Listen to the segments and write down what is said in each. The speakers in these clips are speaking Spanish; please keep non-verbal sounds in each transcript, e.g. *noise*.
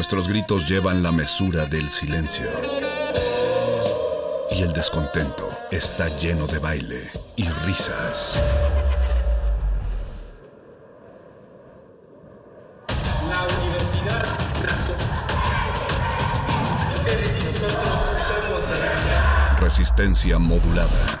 Nuestros gritos llevan la mesura del silencio. Y el descontento está lleno de baile y risas. La universidad Ustedes y nosotros somos la Resistencia modulada.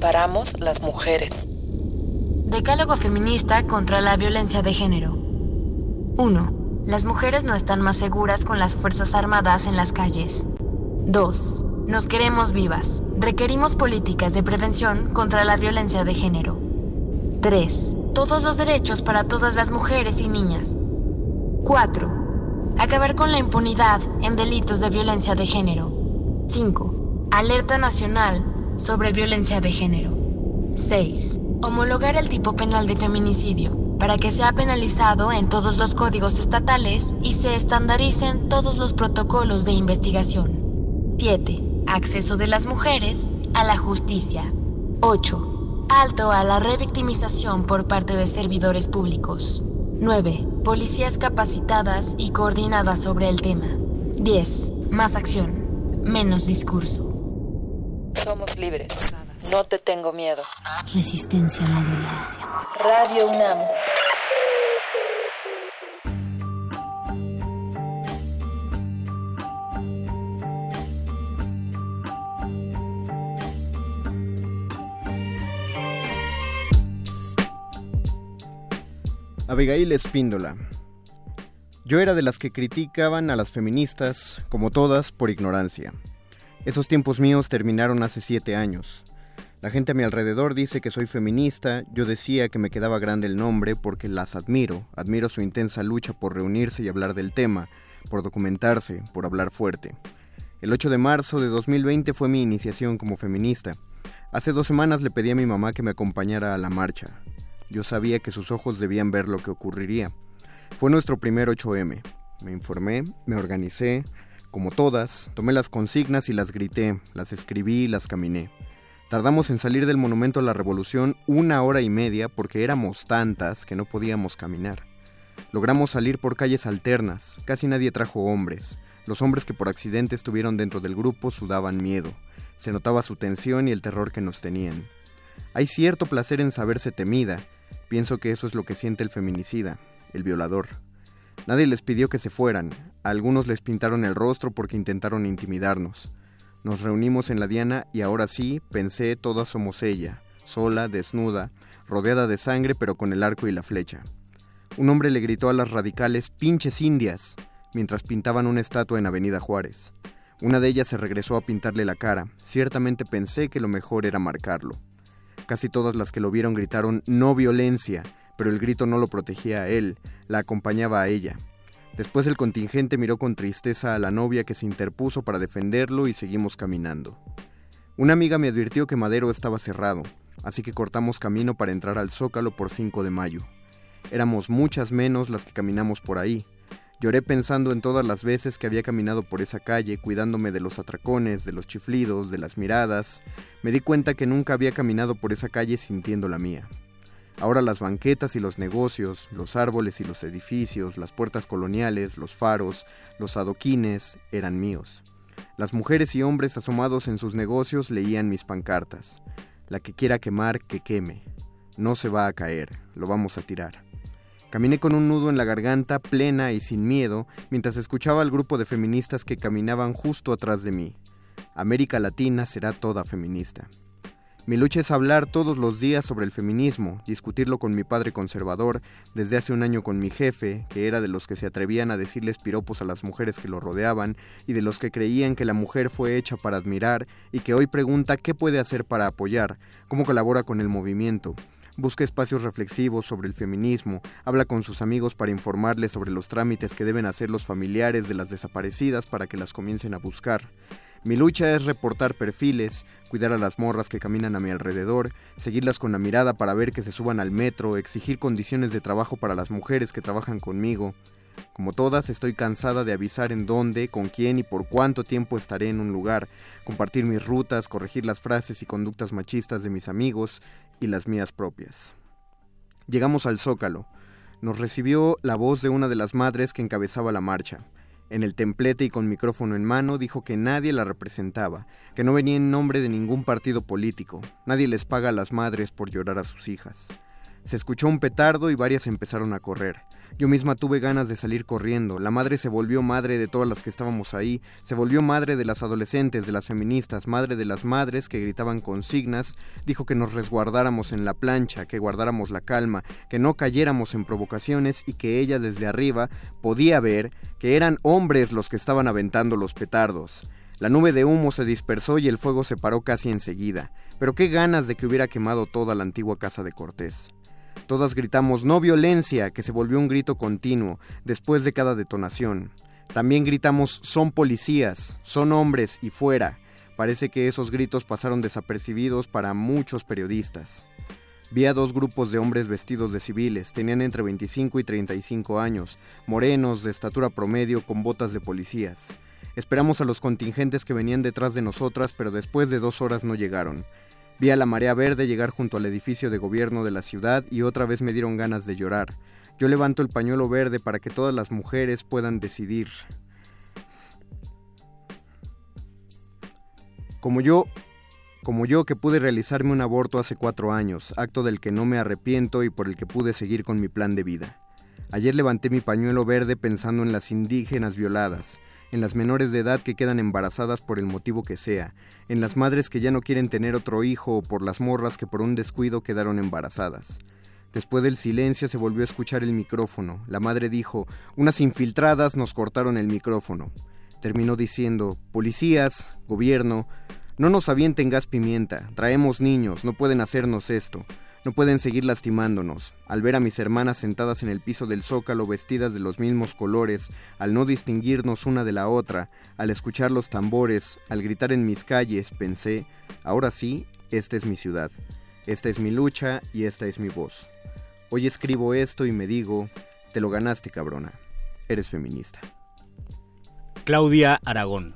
Paramos las mujeres? Decálogo feminista contra la violencia de género. 1. Las mujeres no están más seguras con las Fuerzas Armadas en las calles. 2. Nos queremos vivas. Requerimos políticas de prevención contra la violencia de género. 3. Todos los derechos para todas las mujeres y niñas. 4. Acabar con la impunidad en delitos de violencia de género. 5. Alerta nacional sobre violencia de género. 6. Homologar el tipo penal de feminicidio para que sea penalizado en todos los códigos estatales y se estandaricen todos los protocolos de investigación. 7. Acceso de las mujeres a la justicia. 8. Alto a la revictimización por parte de servidores públicos. 9. Policías capacitadas y coordinadas sobre el tema. 10. Más acción, menos discurso. Somos libres. No te tengo miedo. Resistencia modulada. Radio UNAM. Abigail Espíndola. Yo era de las que criticaban a las feministas, como todas, por ignorancia. Esos tiempos míos terminaron hace siete años. La gente a mi alrededor dice que soy feminista, yo decía que me quedaba grande el nombre porque las admiro, admiro su intensa lucha por reunirse y hablar del tema, por documentarse, por hablar fuerte. El 8 de marzo de 2020 fue mi iniciación como feminista. Hace dos semanas le pedí a mi mamá que me acompañara a la marcha. Yo sabía que sus ojos debían ver lo que ocurriría. Fue nuestro primer 8M. Me informé, me organicé, como todas, tomé las consignas y las grité, las escribí y las caminé. Tardamos en salir del monumento a la revolución una hora y media porque éramos tantas que no podíamos caminar. Logramos salir por calles alternas, casi nadie trajo hombres. Los hombres que por accidente estuvieron dentro del grupo sudaban miedo. Se notaba su tensión y el terror que nos tenían. Hay cierto placer en saberse temida. Pienso que eso es lo que siente el feminicida, el violador. Nadie les pidió que se fueran. A algunos les pintaron el rostro porque intentaron intimidarnos. Nos reunimos en la diana y ahora sí, pensé, todas somos ella, sola, desnuda, rodeada de sangre pero con el arco y la flecha. Un hombre le gritó a las radicales pinches indias mientras pintaban una estatua en Avenida Juárez. Una de ellas se regresó a pintarle la cara. Ciertamente pensé que lo mejor era marcarlo. Casi todas las que lo vieron gritaron no violencia, pero el grito no lo protegía a él, la acompañaba a ella. Después el contingente miró con tristeza a la novia que se interpuso para defenderlo y seguimos caminando. Una amiga me advirtió que Madero estaba cerrado, así que cortamos camino para entrar al Zócalo por 5 de mayo. Éramos muchas menos las que caminamos por ahí. Lloré pensando en todas las veces que había caminado por esa calle, cuidándome de los atracones, de los chiflidos, de las miradas. Me di cuenta que nunca había caminado por esa calle sintiendo la mía. Ahora las banquetas y los negocios, los árboles y los edificios, las puertas coloniales, los faros, los adoquines eran míos. Las mujeres y hombres asomados en sus negocios leían mis pancartas. La que quiera quemar, que queme. No se va a caer, lo vamos a tirar. Caminé con un nudo en la garganta, plena y sin miedo, mientras escuchaba al grupo de feministas que caminaban justo atrás de mí. América Latina será toda feminista. Mi lucha es hablar todos los días sobre el feminismo, discutirlo con mi padre conservador, desde hace un año con mi jefe, que era de los que se atrevían a decirles piropos a las mujeres que lo rodeaban, y de los que creían que la mujer fue hecha para admirar, y que hoy pregunta qué puede hacer para apoyar, cómo colabora con el movimiento. Busca espacios reflexivos sobre el feminismo, habla con sus amigos para informarles sobre los trámites que deben hacer los familiares de las desaparecidas para que las comiencen a buscar. Mi lucha es reportar perfiles, cuidar a las morras que caminan a mi alrededor, seguirlas con la mirada para ver que se suban al metro, exigir condiciones de trabajo para las mujeres que trabajan conmigo. Como todas, estoy cansada de avisar en dónde, con quién y por cuánto tiempo estaré en un lugar, compartir mis rutas, corregir las frases y conductas machistas de mis amigos y las mías propias. Llegamos al Zócalo. Nos recibió la voz de una de las madres que encabezaba la marcha. En el templete y con micrófono en mano dijo que nadie la representaba, que no venía en nombre de ningún partido político, nadie les paga a las madres por llorar a sus hijas. Se escuchó un petardo y varias empezaron a correr. Yo misma tuve ganas de salir corriendo. La madre se volvió madre de todas las que estábamos ahí, se volvió madre de las adolescentes, de las feministas, madre de las madres que gritaban consignas, dijo que nos resguardáramos en la plancha, que guardáramos la calma, que no cayéramos en provocaciones y que ella desde arriba podía ver que eran hombres los que estaban aventando los petardos. La nube de humo se dispersó y el fuego se paró casi enseguida. Pero qué ganas de que hubiera quemado toda la antigua casa de Cortés. Todas gritamos no violencia, que se volvió un grito continuo después de cada detonación. También gritamos son policías, son hombres y fuera. Parece que esos gritos pasaron desapercibidos para muchos periodistas. Vi a dos grupos de hombres vestidos de civiles, tenían entre 25 y 35 años, morenos, de estatura promedio, con botas de policías. Esperamos a los contingentes que venían detrás de nosotras, pero después de dos horas no llegaron. Vi a la marea verde llegar junto al edificio de gobierno de la ciudad y otra vez me dieron ganas de llorar. Yo levanto el pañuelo verde para que todas las mujeres puedan decidir. Como yo, como yo que pude realizarme un aborto hace cuatro años, acto del que no me arrepiento y por el que pude seguir con mi plan de vida. Ayer levanté mi pañuelo verde pensando en las indígenas violadas, en las menores de edad que quedan embarazadas por el motivo que sea, en las madres que ya no quieren tener otro hijo o por las morras que por un descuido quedaron embarazadas. Después del silencio se volvió a escuchar el micrófono. La madre dijo, unas infiltradas nos cortaron el micrófono. Terminó diciendo, policías, gobierno, no nos avienten gas pimienta, traemos niños, no pueden hacernos esto. No pueden seguir lastimándonos. Al ver a mis hermanas sentadas en el piso del zócalo vestidas de los mismos colores, al no distinguirnos una de la otra, al escuchar los tambores, al gritar en mis calles, pensé, ahora sí, esta es mi ciudad, esta es mi lucha y esta es mi voz. Hoy escribo esto y me digo, te lo ganaste cabrona, eres feminista. Claudia Aragón.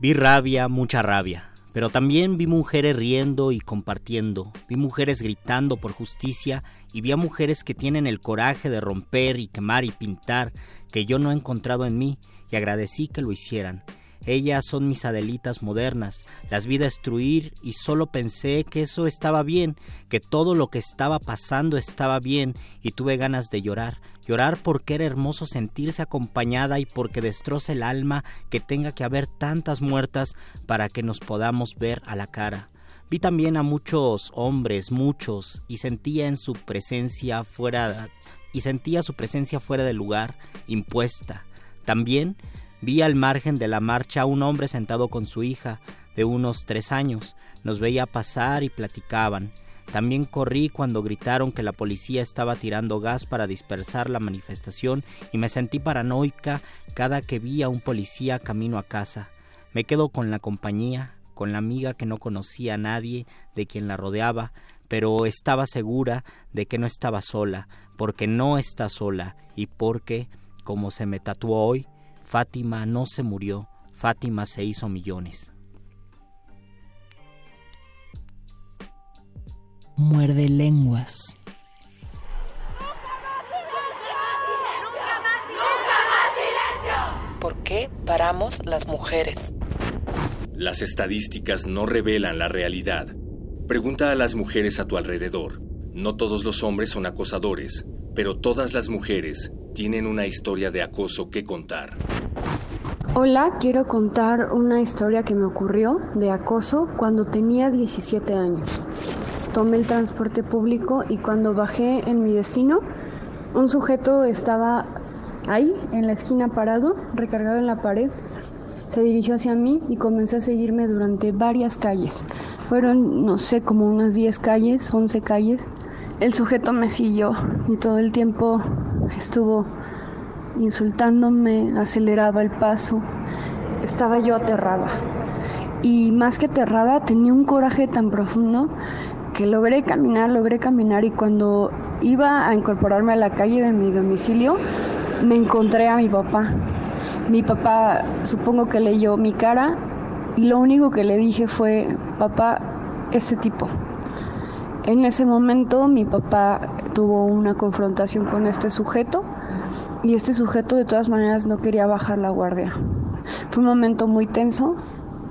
Vi rabia, mucha rabia pero también vi mujeres riendo y compartiendo, vi mujeres gritando por justicia y vi a mujeres que tienen el coraje de romper y quemar y pintar que yo no he encontrado en mí y agradecí que lo hicieran. Ellas son mis Adelitas modernas, las vi destruir y solo pensé que eso estaba bien, que todo lo que estaba pasando estaba bien y tuve ganas de llorar, llorar porque era hermoso sentirse acompañada y porque destroza el alma que tenga que haber tantas muertas para que nos podamos ver a la cara. Vi también a muchos hombres, muchos, y sentía en su presencia fuera y sentía su presencia fuera del lugar, impuesta. También Vi al margen de la marcha a un hombre sentado con su hija, de unos tres años. Nos veía pasar y platicaban. También corrí cuando gritaron que la policía estaba tirando gas para dispersar la manifestación y me sentí paranoica cada que vi a un policía camino a casa. Me quedo con la compañía, con la amiga que no conocía a nadie de quien la rodeaba, pero estaba segura de que no estaba sola, porque no está sola y porque, como se me tatuó hoy, Fátima no se murió, Fátima se hizo millones. Muerde lenguas. ¿Por qué paramos las mujeres? Las estadísticas no revelan la realidad. Pregunta a las mujeres a tu alrededor. No todos los hombres son acosadores, pero todas las mujeres tienen una historia de acoso que contar. Hola, quiero contar una historia que me ocurrió de acoso cuando tenía 17 años. Tomé el transporte público y cuando bajé en mi destino, un sujeto estaba ahí, en la esquina parado, recargado en la pared. Se dirigió hacia mí y comenzó a seguirme durante varias calles. Fueron, no sé, como unas 10 calles, 11 calles. El sujeto me siguió y todo el tiempo estuvo insultándome, aceleraba el paso. Estaba yo aterrada. Y más que aterrada, tenía un coraje tan profundo que logré caminar, logré caminar y cuando iba a incorporarme a la calle de mi domicilio, me encontré a mi papá. Mi papá supongo que leyó mi cara y lo único que le dije fue, papá, ese tipo. En ese momento mi papá tuvo una confrontación con este sujeto y este sujeto de todas maneras no quería bajar la guardia. Fue un momento muy tenso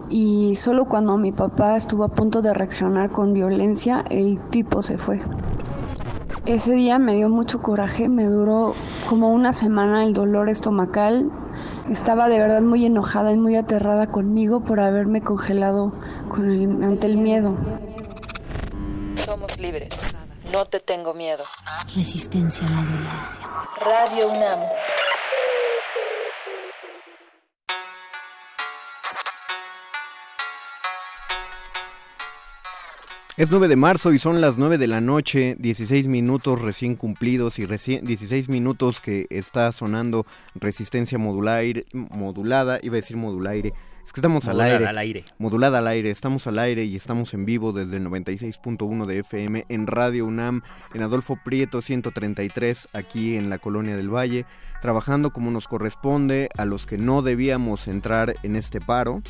y solo cuando mi papá estuvo a punto de reaccionar con violencia, el tipo se fue. Ese día me dio mucho coraje, me duró como una semana el dolor estomacal. Estaba de verdad muy enojada y muy aterrada conmigo por haberme congelado con el, ante el miedo. Somos libres. No te tengo miedo. Resistencia a la violencia. Radio UNAM. Es 9 de marzo y son las 9 de la noche, 16 minutos recién cumplidos y recién 16 minutos que está sonando resistencia modular, modulada, iba a decir modulaire. Es que estamos al aire. al aire. Modulada al aire. Estamos al aire y estamos en vivo desde el 96.1 de FM en Radio UNAM, en Adolfo Prieto 133, aquí en la Colonia del Valle, trabajando como nos corresponde a los que no debíamos entrar en este paro.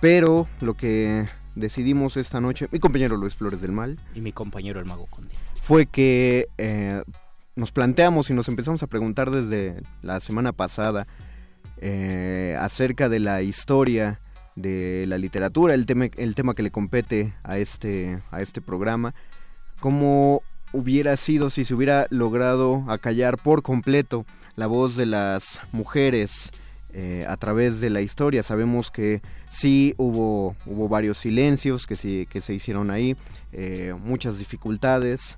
Pero lo que decidimos esta noche, mi compañero Luis Flores del Mal. Y mi compañero el Mago Conde. Fue que eh, nos planteamos y nos empezamos a preguntar desde la semana pasada eh, acerca de la historia de la literatura, el tema, el tema que le compete a este, a este programa, cómo hubiera sido si se hubiera logrado acallar por completo la voz de las mujeres eh, a través de la historia. Sabemos que sí hubo, hubo varios silencios que, sí, que se hicieron ahí, eh, muchas dificultades.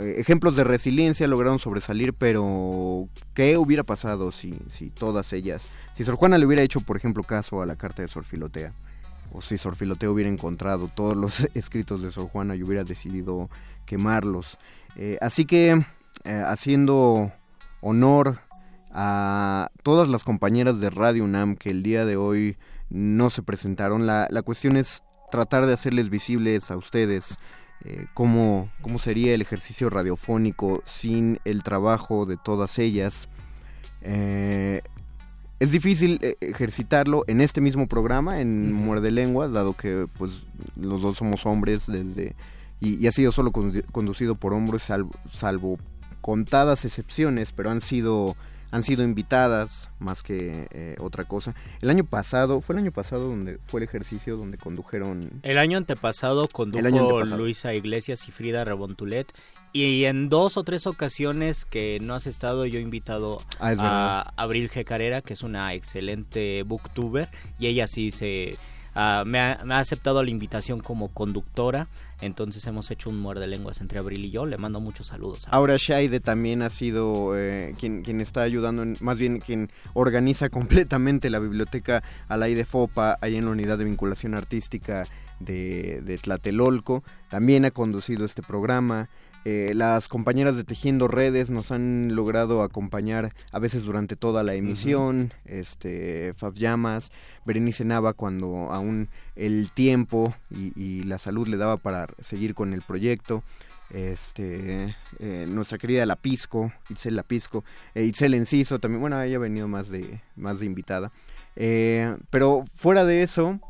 Eh, ejemplos de resiliencia lograron sobresalir, pero ¿qué hubiera pasado si, si todas ellas, si Sor Juana le hubiera hecho, por ejemplo, caso a la carta de Sor Filotea? O si Sor Filotea hubiera encontrado todos los *laughs* escritos de Sor Juana y hubiera decidido quemarlos. así que, haciendo honor a todas las compañeras de Radio UNAM que el día de hoy no se presentaron. La, la cuestión es tratar de hacerles visibles a ustedes eh, cómo, cómo sería el ejercicio radiofónico sin el trabajo de todas ellas. Eh, es difícil eh, ejercitarlo en este mismo programa, en Muerde Lenguas, dado que pues los dos somos hombres desde y, ha sido solo conducido por hombres, salvo contadas excepciones, pero han sido han sido invitadas más que eh, otra cosa. El año pasado, fue el año pasado donde fue el ejercicio donde condujeron... El año antepasado condujo Luisa Iglesias y Frida Rebontulet y en dos o tres ocasiones que no has estado, yo he invitado ah, a Abril G. Carrera, que es una excelente booktuber, y ella sí se Ah, me, ha, aceptado la invitación como conductora. Entonces hemos hecho un muerde lenguas entre Abril y yo. Le mando muchos saludos. Aura Shaide también ha sido eh, quien, quien está ayudando, más bien quien organiza *laughs* completamente la biblioteca Alaide Fopa, ahí en la unidad de vinculación artística de, de Tlatelolco. También ha conducido este programa. Eh, las compañeras de Tejiendo Redes nos han logrado acompañar a veces durante toda la emisión, este, Fab Llamas, Berenice Nava cuando aún el tiempo y, la salud le daba para seguir con el proyecto este eh, nuestra querida Lapisco, Itzel Lapisco, eh, Itzel Enciso también, bueno, ella ha venido más de, más de invitada. Eh, pero fuera de eso,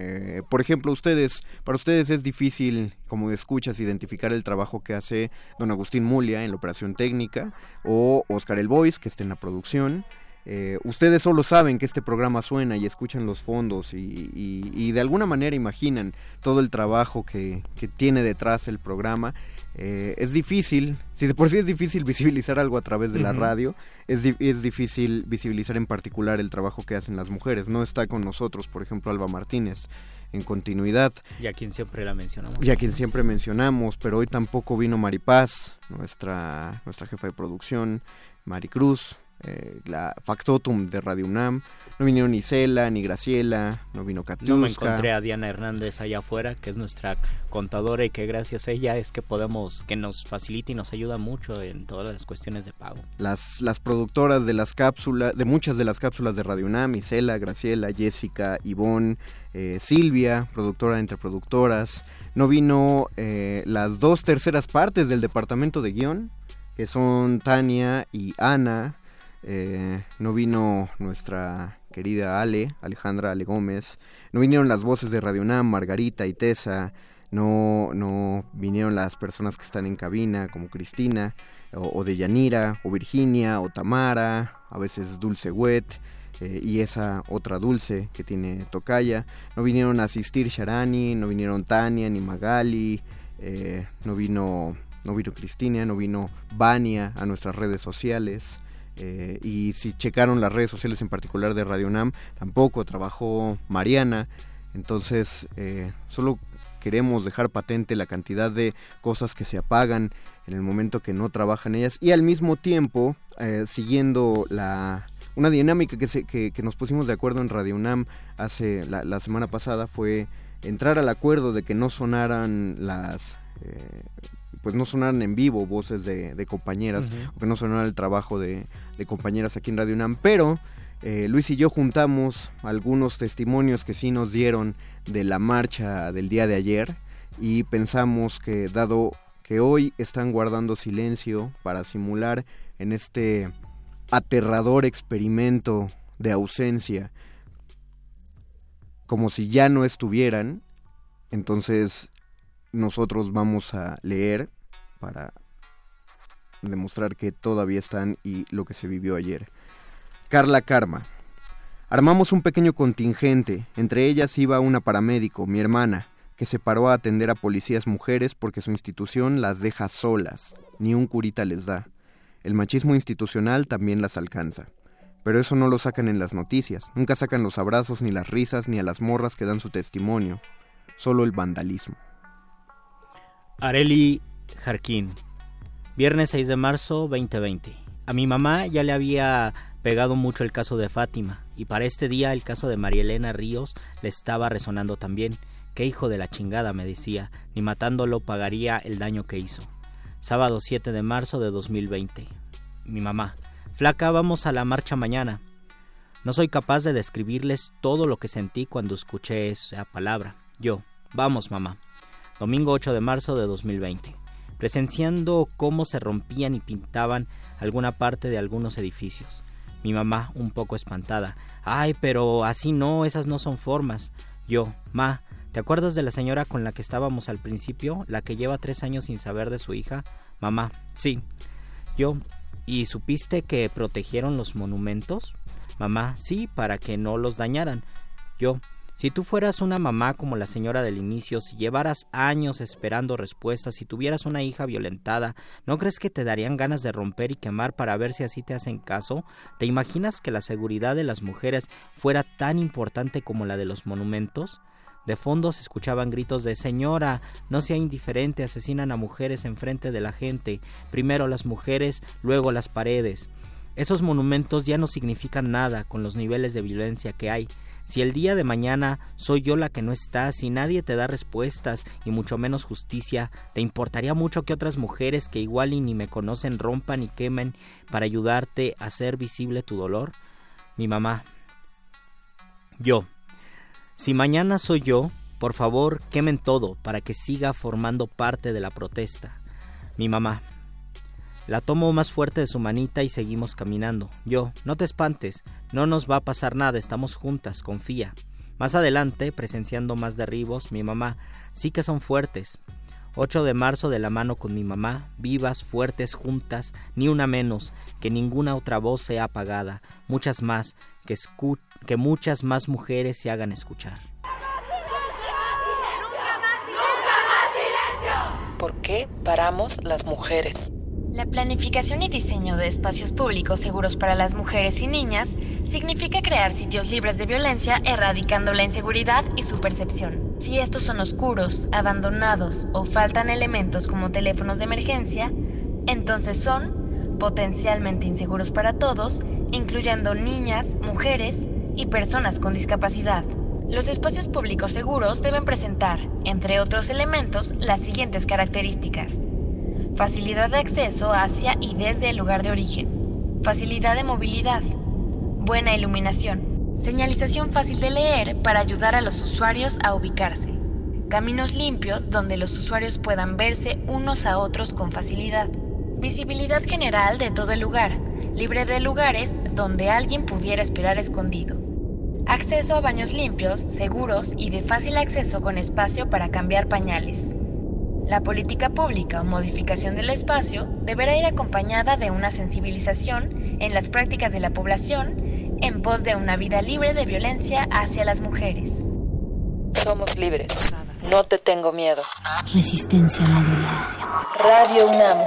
eh, por ejemplo, ustedes, para ustedes es difícil, como escuchas, identificar el trabajo que hace don Agustín Mulia en la operación técnica o Oscar El Boys, que está en la producción. eh, ustedes solo saben que este programa suena y escuchan los fondos y, de alguna manera imaginan todo el trabajo que, tiene detrás el programa. Eh, es difícil, si de por sí es difícil visibilizar algo a través de la radio, es, es, difícil visibilizar en particular el trabajo que hacen las mujeres. No está con nosotros, por ejemplo, Alba Martínez en continuidad. Y a quien siempre la mencionamos. Y a quien siempre mencionamos, pero hoy tampoco vino Maripaz, nuestra, nuestra jefa de producción, Maricruz, eh, la Factotum de Radio UNAM. No vinieron ni Cela, ni Graciela, no vino Katiuska. No me encontré a Diana Hernández allá afuera, que es nuestra contadora y que gracias a ella es que podemos, que nos facilita y nos ayuda mucho en todas las cuestiones de pago. Las, las productoras de las cápsulas, de muchas de las cápsulas de Radio UNAM, Isela, Graciela, Jessica, Ivonne, eh, Silvia, productora entre productoras. No vino eh, las dos terceras partes del departamento de guion, que son Tania y Ana, eh, no vino nuestra querida Ale, Alejandra Ale Gómez. No vinieron las voces de Radio Nam, Margarita y Tessa. No, no vinieron las personas que están en cabina, como Cristina, o, de Yanira, o Virginia, o Tamara, a veces Dulce Wet. Eh, y esa otra dulce que tiene Tocaya. No vinieron a asistir Sharani, no vinieron Tania ni Magali, eh, no vino no vino Cristina, no vino Vania a nuestras redes sociales. Eh, y si checaron las redes sociales en particular de Radio Nam, tampoco trabajó Mariana. Entonces, eh, solo queremos dejar patente la cantidad de cosas que se apagan en el momento que no trabajan ellas y al mismo tiempo, eh, siguiendo la, una dinámica que, se, que, nos pusimos de acuerdo en Radio UNAM hace la, la, semana pasada fue entrar al acuerdo de que no sonaran las pues no sonaran en vivo voces de, compañeras, o que no sonara el trabajo de, compañeras aquí en Radio UNAM, pero eh, Luis y yo juntamos algunos testimonios que sí nos dieron de la marcha del día de ayer y pensamos que dado que hoy están guardando silencio para simular en este aterrador experimento de ausencia como si ya no estuvieran, entonces nosotros vamos a leer para demostrar que todavía están y lo que se vivió ayer. Carla Karma. Armamos un pequeño contingente, entre ellas iba una paramédico, mi hermana, que se paró a atender a policías mujeres porque su institución las deja solas, ni un curita les da. El machismo institucional también las alcanza. Pero eso no lo sacan en las noticias, nunca sacan los abrazos, ni las risas, ni a las morras que dan su testimonio, solo el vandalismo. Areli Jarquín, viernes 6 de marzo 2020. A mi mamá ya le había pegado mucho el caso de Fátima y para este día el caso de María Elena Ríos le estaba resonando también. Qué hijo de la chingada, me decía, ni matándolo pagaría el daño que hizo. Sábado 7 de marzo de 2020. Mi mamá, flaca, vamos a la marcha mañana. No soy capaz de describirles todo lo que sentí cuando escuché esa palabra. Yo, vamos mamá domingo 8 de marzo de 2020, presenciando cómo se rompían y pintaban alguna parte de algunos edificios. Mi mamá, un poco espantada, ay, pero así no, esas no son formas. Yo, ma, ¿te acuerdas de la señora con la que estábamos al principio, la que lleva tres años sin saber de su hija? Mamá, sí. Yo, ¿y supiste que protegieron los monumentos? Mamá, sí, para que no los dañaran. Yo, si tú fueras una mamá como la señora del inicio, si llevaras años esperando respuestas, si tuvieras una hija violentada, ¿no crees que te darían ganas de romper y quemar para ver si así te hacen caso? ¿Te imaginas que la seguridad de las mujeres fuera tan importante como la de los monumentos? De fondo se escuchaban gritos de Señora, no sea indiferente, asesinan a mujeres enfrente de la gente, primero las mujeres, luego las paredes. Esos monumentos ya no significan nada con los niveles de violencia que hay. Si el día de mañana soy yo la que no está, si nadie te da respuestas y mucho menos justicia, ¿te importaría mucho que otras mujeres que igual y ni me conocen rompan y quemen para ayudarte a hacer visible tu dolor? Mi mamá. Yo. Si mañana soy yo, por favor quemen todo para que siga formando parte de la protesta. Mi mamá. La tomo más fuerte de su manita y seguimos caminando. Yo, no te espantes, no nos va a pasar nada, estamos juntas, confía. Más adelante, presenciando más derribos, mi mamá, sí que son fuertes. 8 de marzo de la mano con mi mamá, vivas, fuertes, juntas, ni una menos, que ninguna otra voz sea apagada, muchas más, que, que muchas más mujeres se hagan escuchar. ¿Por qué paramos las mujeres? La planificación y diseño de espacios públicos seguros para las mujeres y niñas significa crear sitios libres de violencia erradicando la inseguridad y su percepción. Si estos son oscuros, abandonados o faltan elementos como teléfonos de emergencia, entonces son potencialmente inseguros para todos, incluyendo niñas, mujeres y personas con discapacidad. Los espacios públicos seguros deben presentar, entre otros elementos, las siguientes características facilidad de acceso hacia y desde el lugar de origen, facilidad de movilidad, buena iluminación, señalización fácil de leer para ayudar a los usuarios a ubicarse, caminos limpios donde los usuarios puedan verse unos a otros con facilidad, visibilidad general de todo el lugar, libre de lugares donde alguien pudiera esperar escondido. Acceso a baños limpios, seguros y de fácil acceso con espacio para cambiar pañales. La política pública o modificación del espacio deberá ir acompañada de una sensibilización en las prácticas de la población en pos de una vida libre de violencia hacia las mujeres. Somos libres. No te tengo miedo. Resistencia modulada. Radio UNAM.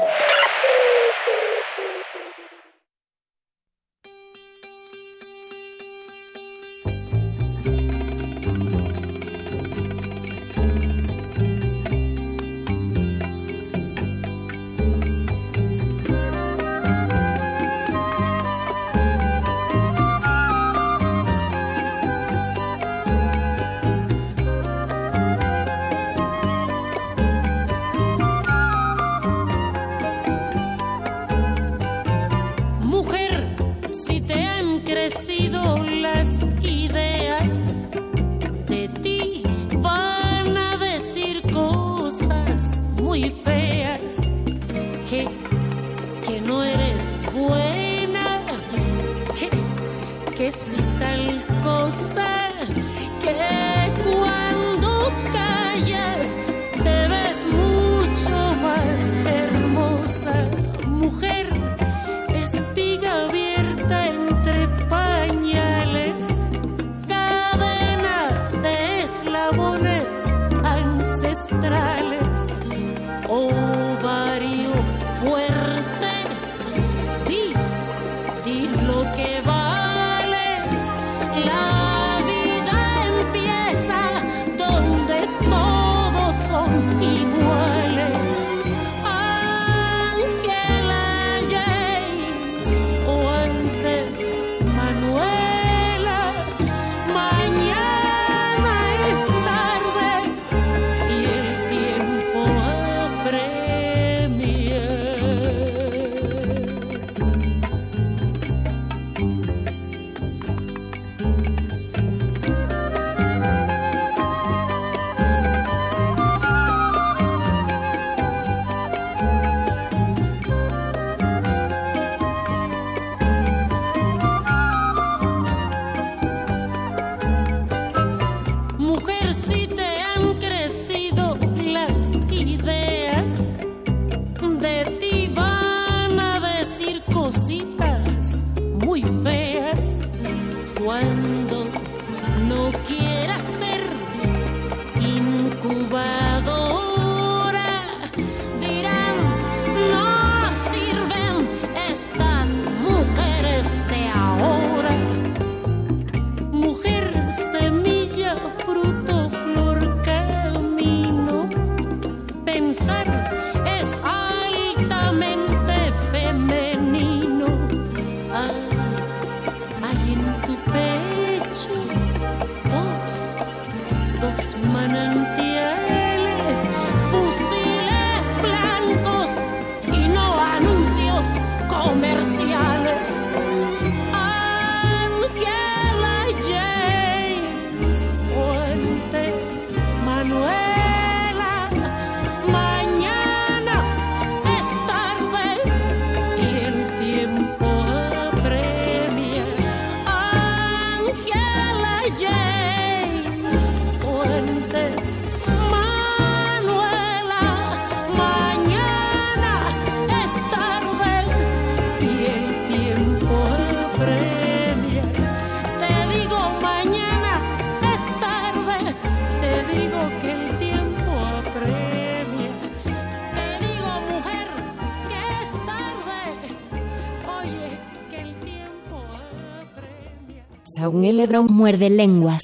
Muerde lenguas.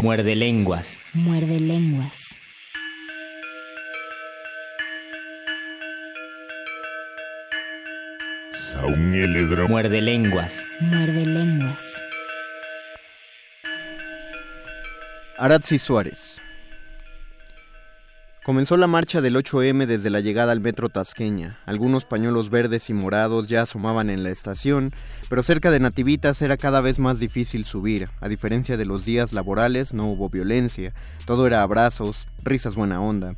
Muerde lenguas. Muerde lenguas. Muerde lenguas. Muerde lenguas. Aratzi Suárez. Comenzó la marcha del 8M desde la llegada al metro Tasqueña. Algunos pañuelos verdes y morados ya asomaban en la estación, pero cerca de Nativitas era cada vez más difícil subir. A diferencia de los días laborales, no hubo violencia, todo era abrazos, risas buena onda.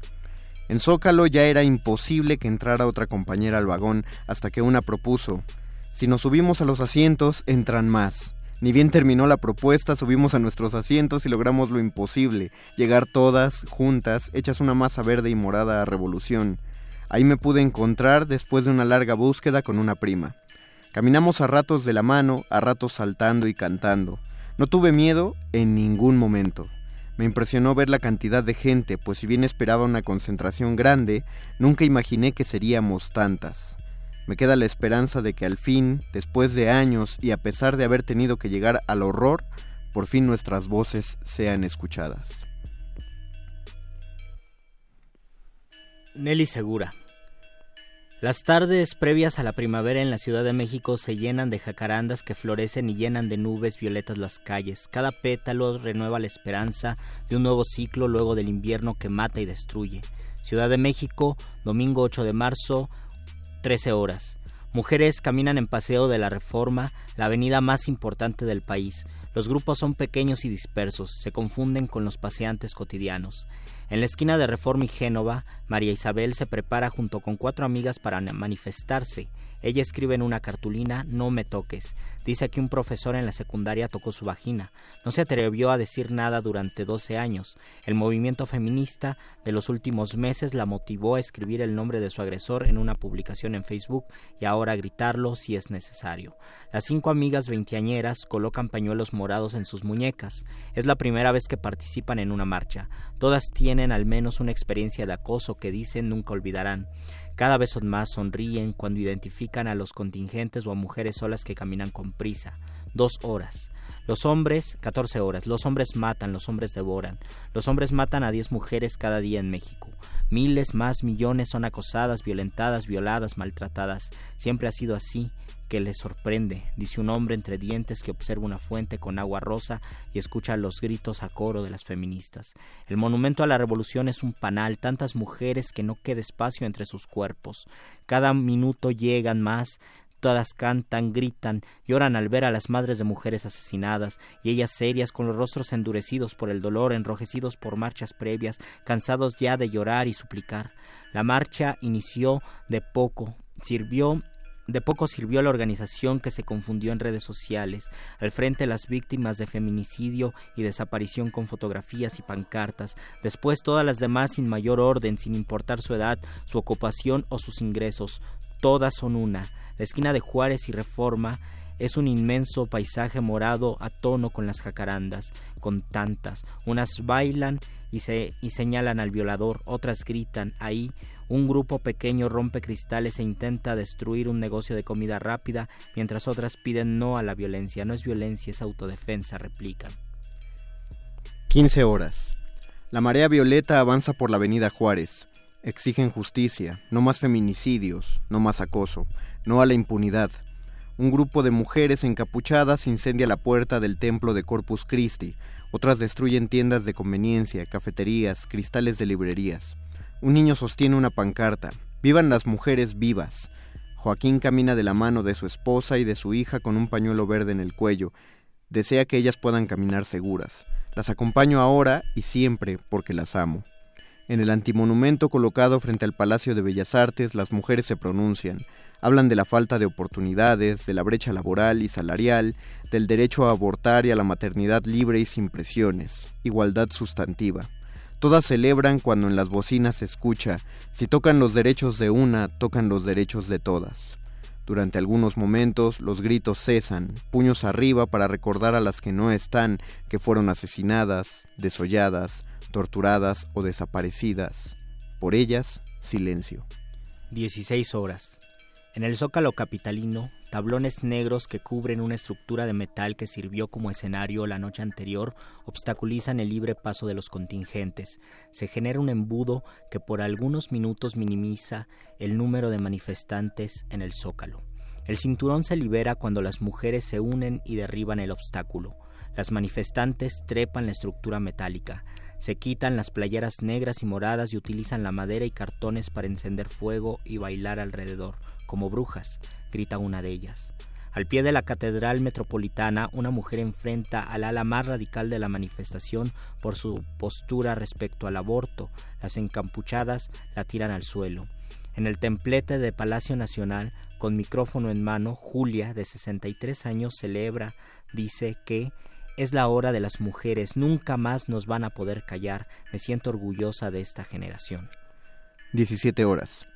En Zócalo ya era imposible que entrara otra compañera al vagón hasta que una propuso, si nos subimos a los asientos, entran más. Ni bien terminó la propuesta, subimos a nuestros asientos y logramos lo imposible, llegar todas, juntas, hechas una masa verde y morada a revolución. Ahí me pude encontrar después de una larga búsqueda con una prima. Caminamos a ratos de la mano, a ratos saltando y cantando. No tuve miedo en ningún momento. Me impresionó ver la cantidad de gente, pues si bien esperaba una concentración grande, nunca imaginé que seríamos tantas. Me queda la esperanza de que al fin, después de años y a pesar de haber tenido que llegar al horror, por fin nuestras voces sean escuchadas. Nelly Segura. Las tardes previas a la primavera en la Ciudad de México se llenan de jacarandas que florecen y llenan de nubes violetas las calles. Cada pétalo renueva la esperanza de un nuevo ciclo luego del invierno que mata y destruye. Ciudad de México, domingo 8 de marzo, 13 horas. Mujeres caminan en Paseo de la Reforma, la avenida más importante del país. Los grupos son pequeños y dispersos, se confunden con los paseantes cotidianos. En la esquina de Reforma y Génova, María Isabel se prepara junto con cuatro amigas para manifestarse. Ella escribe en una cartulina No me toques. Dice que un profesor en la secundaria tocó su vagina. No se atrevió a decir nada durante 12 años. El movimiento feminista de los últimos meses la motivó a escribir el nombre de su agresor en una publicación en Facebook y ahora a gritarlo si es necesario. Las cinco amigas veinteañeras colocan pañuelos morados en sus muñecas. Es la primera vez que participan en una marcha. Todas tienen al menos una experiencia de acoso que dicen nunca olvidarán. Cada vez son más, sonríen cuando identifican a los contingentes o a mujeres solas que caminan con prisa. Dos horas. Los hombres, 14 horas. Los hombres matan, los hombres devoran. Los hombres matan a 10 mujeres cada día en México. Miles más millones son acosadas, violentadas, violadas, maltratadas. Siempre ha sido así que le sorprende, dice un hombre entre dientes que observa una fuente con agua rosa y escucha los gritos a coro de las feministas. El monumento a la revolución es un panal, tantas mujeres que no queda espacio entre sus cuerpos. Cada minuto llegan más, todas cantan, gritan, lloran al ver a las madres de mujeres asesinadas, y ellas serias, con los rostros endurecidos por el dolor, enrojecidos por marchas previas, cansados ya de llorar y suplicar. La marcha inició de poco, sirvió de poco sirvió la organización que se confundió en redes sociales, al frente las víctimas de feminicidio y desaparición con fotografías y pancartas, después todas las demás sin mayor orden, sin importar su edad, su ocupación o sus ingresos, todas son una. La esquina de Juárez y Reforma es un inmenso paisaje morado a tono con las jacarandas, con tantas. Unas bailan y, se, y señalan al violador, otras gritan. Ahí un grupo pequeño rompe cristales e intenta destruir un negocio de comida rápida, mientras otras piden no a la violencia. No es violencia, es autodefensa, replican. 15 horas. La marea violeta avanza por la avenida Juárez. Exigen justicia, no más feminicidios, no más acoso, no a la impunidad, un grupo de mujeres encapuchadas incendia la puerta del templo de Corpus Christi, otras destruyen tiendas de conveniencia, cafeterías, cristales de librerías. Un niño sostiene una pancarta, Vivan las mujeres vivas. Joaquín camina de la mano de su esposa y de su hija con un pañuelo verde en el cuello. Desea que ellas puedan caminar seguras. Las acompaño ahora y siempre porque las amo. En el antimonumento colocado frente al Palacio de Bellas Artes, las mujeres se pronuncian. Hablan de la falta de oportunidades, de la brecha laboral y salarial, del derecho a abortar y a la maternidad libre y sin presiones, igualdad sustantiva. Todas celebran cuando en las bocinas se escucha, si tocan los derechos de una, tocan los derechos de todas. Durante algunos momentos los gritos cesan, puños arriba para recordar a las que no están, que fueron asesinadas, desolladas, torturadas o desaparecidas. Por ellas, silencio. 16 horas. En el zócalo capitalino, tablones negros que cubren una estructura de metal que sirvió como escenario la noche anterior obstaculizan el libre paso de los contingentes. Se genera un embudo que por algunos minutos minimiza el número de manifestantes en el zócalo. El cinturón se libera cuando las mujeres se unen y derriban el obstáculo. Las manifestantes trepan la estructura metálica. Se quitan las playeras negras y moradas y utilizan la madera y cartones para encender fuego y bailar alrededor, como brujas, grita una de ellas. Al pie de la Catedral Metropolitana, una mujer enfrenta al ala más radical de la manifestación por su postura respecto al aborto. Las encampuchadas la tiran al suelo. En el templete de Palacio Nacional, con micrófono en mano, Julia, de 63 años, celebra, dice que es la hora de las mujeres, nunca más nos van a poder callar. Me siento orgullosa de esta generación. 17 horas.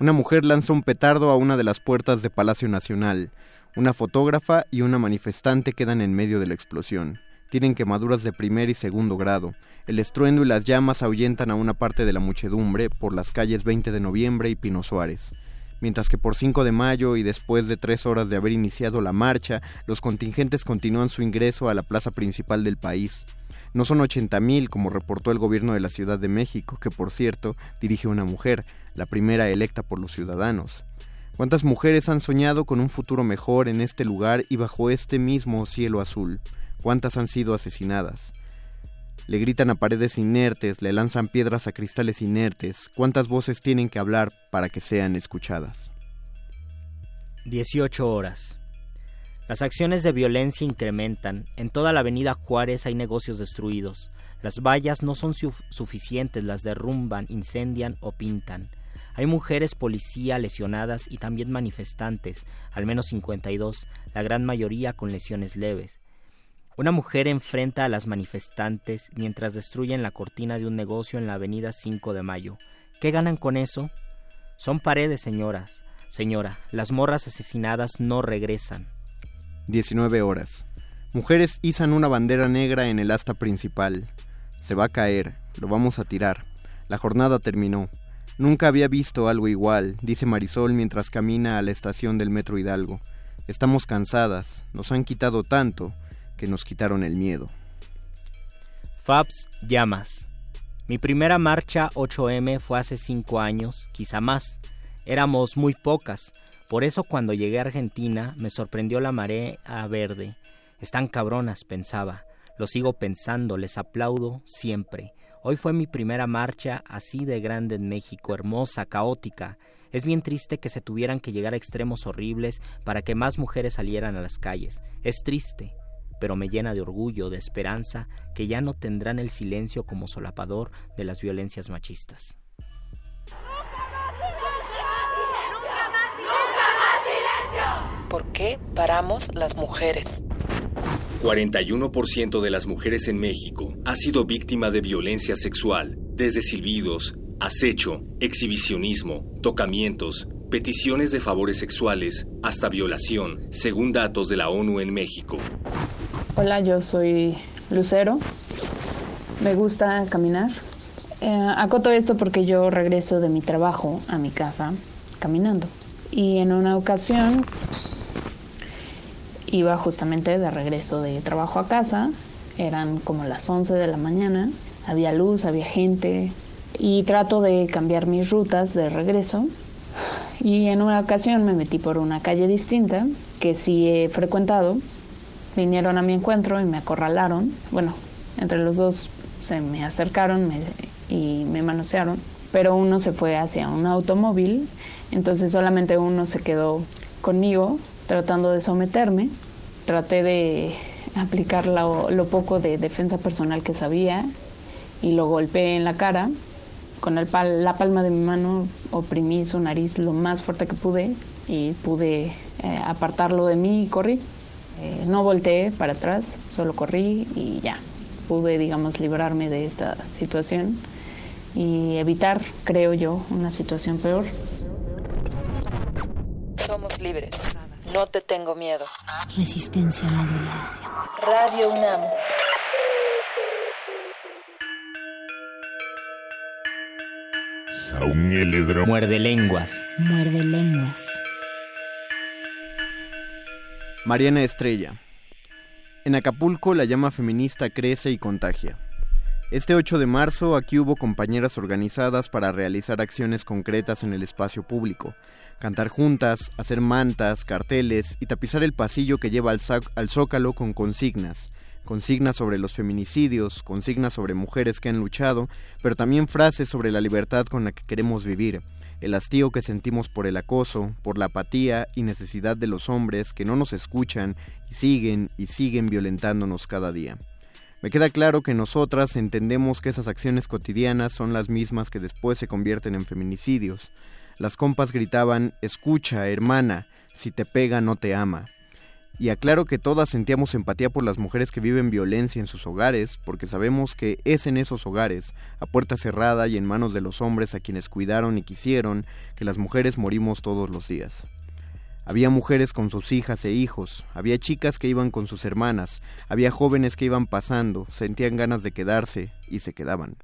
Una mujer lanza un petardo a una de las puertas de Palacio Nacional. Una fotógrafa y una manifestante quedan en medio de la explosión. Tienen quemaduras de primer y segundo grado. El estruendo y las llamas ahuyentan a una parte de la muchedumbre por las calles 20 de noviembre y Pino Suárez mientras que por 5 de mayo y después de tres horas de haber iniciado la marcha, los contingentes continúan su ingreso a la plaza principal del país. No son 80.000 como reportó el gobierno de la Ciudad de México, que por cierto dirige una mujer, la primera electa por los ciudadanos. ¿Cuántas mujeres han soñado con un futuro mejor en este lugar y bajo este mismo cielo azul? ¿Cuántas han sido asesinadas? Le gritan a paredes inertes, le lanzan piedras a cristales inertes. ¿Cuántas voces tienen que hablar para que sean escuchadas? 18 horas. Las acciones de violencia incrementan. En toda la avenida Juárez hay negocios destruidos. Las vallas no son suficientes, las derrumban, incendian o pintan. Hay mujeres policía lesionadas y también manifestantes, al menos 52, la gran mayoría con lesiones leves. Una mujer enfrenta a las manifestantes mientras destruyen la cortina de un negocio en la avenida 5 de Mayo. ¿Qué ganan con eso? Son paredes, señoras. Señora, las morras asesinadas no regresan. 19 horas. Mujeres izan una bandera negra en el asta principal. Se va a caer, lo vamos a tirar. La jornada terminó. Nunca había visto algo igual, dice Marisol mientras camina a la estación del Metro Hidalgo. Estamos cansadas, nos han quitado tanto, que nos quitaron el miedo. Fabs Llamas. Mi primera marcha 8M fue hace cinco años, quizá más. Éramos muy pocas. Por eso cuando llegué a Argentina me sorprendió la marea verde. Están cabronas, pensaba. Lo sigo pensando, les aplaudo siempre. Hoy fue mi primera marcha así de grande en México, hermosa, caótica. Es bien triste que se tuvieran que llegar a extremos horribles para que más mujeres salieran a las calles. Es triste pero me llena de orgullo, de esperanza, que ya no tendrán el silencio como solapador de las violencias machistas. ¿Por qué paramos las mujeres? 41% de las mujeres en México ha sido víctima de violencia sexual, desde silbidos, acecho, exhibicionismo, tocamientos, peticiones de favores sexuales, hasta violación, según datos de la ONU en México. Hola, yo soy Lucero. Me gusta caminar. Eh, acoto esto porque yo regreso de mi trabajo a mi casa caminando. Y en una ocasión iba justamente de regreso de trabajo a casa. Eran como las 11 de la mañana. Había luz, había gente. Y trato de cambiar mis rutas de regreso. Y en una ocasión me metí por una calle distinta que sí he frecuentado vinieron a mi encuentro y me acorralaron. Bueno, entre los dos se me acercaron y me manosearon, pero uno se fue hacia un automóvil, entonces solamente uno se quedó conmigo tratando de someterme. Traté de aplicar lo, poco de defensa personal que sabía y lo golpeé en la cara. Con la palma de mi mano oprimí su nariz lo más fuerte que pude y pude eh, apartarlo de mí y corrí. Eh, no volteé para atrás, solo corrí y ya. Pude, digamos, librarme de esta situación y evitar, creo yo, una situación peor. Somos libres. No te tengo miedo. Resistencia modulada. Radio UNAM. Muerde lenguas. Muerde lenguas. Mariana Estrella. En Acapulco la llama feminista crece y contagia. Este 8 de marzo aquí hubo compañeras organizadas para realizar acciones concretas en el espacio público, cantar juntas, hacer mantas, carteles y tapizar el pasillo que lleva al, al zócalo con consignas, consignas sobre los feminicidios, consignas sobre mujeres que han luchado, pero también frases sobre la libertad con la que queremos vivir, el hastío que sentimos por el acoso, por la apatía y necesidad de los hombres que no nos escuchan y siguen y siguen violentándonos cada día. Me queda claro que nosotras entendemos que esas acciones cotidianas son las mismas que después se convierten en feminicidios. Las compas gritaban, escucha, hermana, si te pega no te ama. Y aclaro que todas sentíamos empatía por las mujeres que viven violencia en sus hogares, porque sabemos que es en esos hogares, a puerta cerrada y en manos de los hombres a quienes cuidaron y quisieron, que las mujeres morimos todos los días. Había mujeres con sus hijas e hijos, había chicas que iban con sus hermanas, había jóvenes que iban pasando, sentían ganas de quedarse y se quedaban.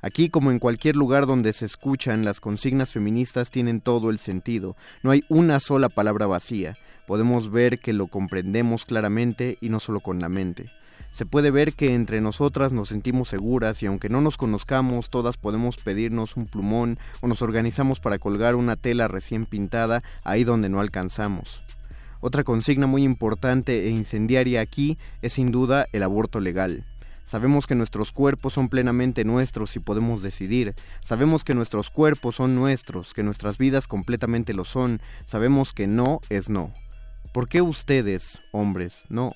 Aquí, como en cualquier lugar donde se escuchan, las consignas feministas tienen todo el sentido, no hay una sola palabra vacía, podemos ver que lo comprendemos claramente y no solo con la mente. Se puede ver que entre nosotras nos sentimos seguras y aunque no nos conozcamos, todas podemos pedirnos un plumón o nos organizamos para colgar una tela recién pintada ahí donde no alcanzamos. Otra consigna muy importante e incendiaria aquí es sin duda el aborto legal. Sabemos que nuestros cuerpos son plenamente nuestros y podemos decidir. Sabemos que nuestros cuerpos son nuestros, que nuestras vidas completamente lo son. Sabemos que no es no. ¿Por qué ustedes, hombres, no?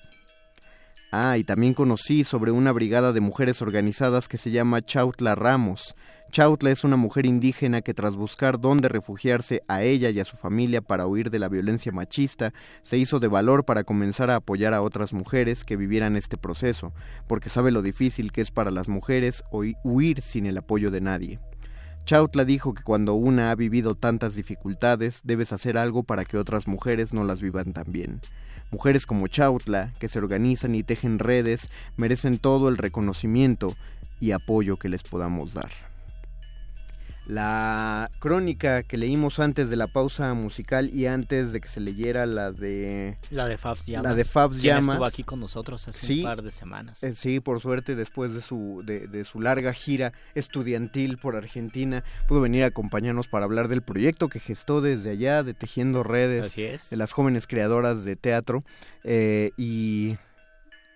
Ah, y también conocí sobre una brigada de mujeres organizadas que se llama Chautla Ramos. Chautla es una mujer indígena que tras buscar dónde refugiarse a ella y a su familia para huir de la violencia machista, se hizo de valor para comenzar a apoyar a otras mujeres que vivieran este proceso, porque sabe lo difícil que es para las mujeres huir sin el apoyo de nadie. Chautla dijo que cuando una ha vivido tantas dificultades, debes hacer algo para que otras mujeres no las vivan también. Mujeres como Chautla, que se organizan y tejen redes, merecen todo el reconocimiento y apoyo que les podamos dar. La crónica que leímos antes de la pausa musical y antes de que se leyera la de la de Fabs Llamas. La de Fabs Llamas. estuvo aquí con nosotros hace un par de semanas. Eh, sí, por suerte después de su de, su larga gira estudiantil por Argentina pudo venir a acompañarnos para hablar del proyecto que gestó desde allá de tejiendo redes de las jóvenes creadoras de teatro eh, y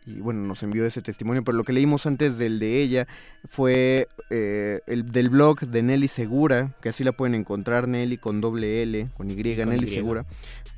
y bueno, nos envió ese testimonio, pero lo que leímos antes del de ella fue eh, el del blog de Nelly Segura, que así la pueden encontrar, Nelly con doble L, con Y, Nelly Segura,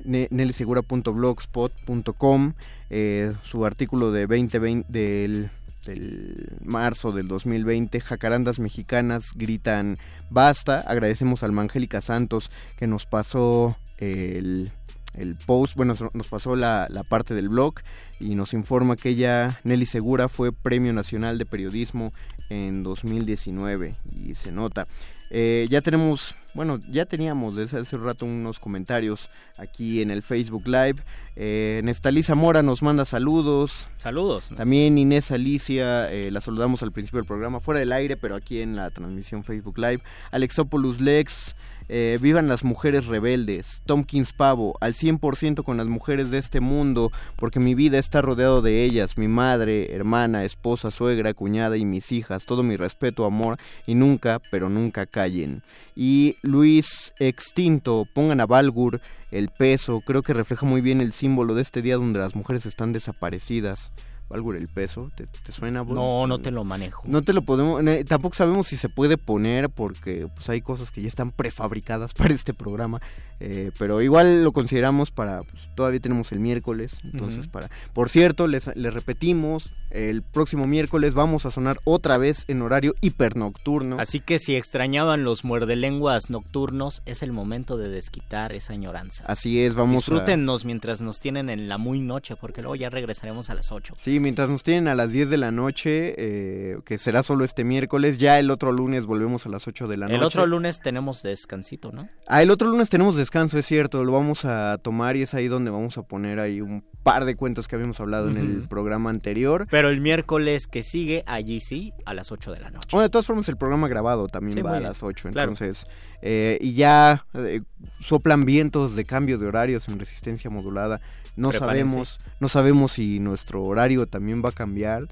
nellysegura.blogspot.com, eh, su artículo de 2020 del del marzo del 2020, jacarandas mexicanas gritan basta. Agradecemos al Angélica Santos que nos pasó el, el post, bueno, nos pasó la, la, parte del blog y nos informa que ella, Nelly Segura, fue Premio Nacional de Periodismo en 2019 y se nota. Eh, ya tenemos, bueno, ya teníamos desde hace un rato unos comentarios aquí en el Facebook Live. Eh, Neftalí Zamora nos manda saludos. Saludos. También Inés Alicia, eh, la saludamos al principio del programa, fuera del aire, pero aquí en la transmisión Facebook Live. Alexopoulos Lex, eh, vivan las mujeres rebeldes. Tomkins Pavo, al 100% con las mujeres de este mundo, porque mi vida está rodeado de ellas, mi madre, hermana, esposa, suegra, cuñada y mis hijas. Todo mi respeto, amor y nunca, pero nunca callen. Y Luis Extinto, pongan a Valgur el peso, creo que refleja muy bien el símbolo de este día donde las mujeres están desaparecidas algo el peso, ¿te, suena? No, no te lo manejo. No te lo podemos, tampoco sabemos si se puede poner porque pues hay cosas que ya están prefabricadas *laughs* para este programa, eh, pero igual lo consideramos para, pues, todavía tenemos el miércoles, entonces para, por cierto, les, les repetimos, el próximo miércoles vamos a sonar otra vez en horario hipernocturno. Así que si extrañaban los muerdelenguas nocturnos, es el momento de desquitar esa añoranza. Así es, vamos Disfrútennos mientras nos tienen en la muy noche, porque luego ya regresaremos a las 8. Sí, mientras nos tienen a las 10 de la noche, eh, que será solo este miércoles, ya el otro lunes volvemos a las 8 de la noche. El otro lunes tenemos descansito, ¿no? Ah, el otro lunes tenemos descanso, es cierto, lo vamos a tomar y es ahí donde vamos a poner ahí un par de cuentos que habíamos hablado en el programa anterior. Pero el miércoles que sigue, allí sí, a las 8 de la noche. Bueno, de todas formas el programa grabado también va a las 8, entonces... Eh, y ya eh, soplan vientos de cambio de horarios en resistencia modulada no sabemos, no sabemos si nuestro horario también va a cambiar.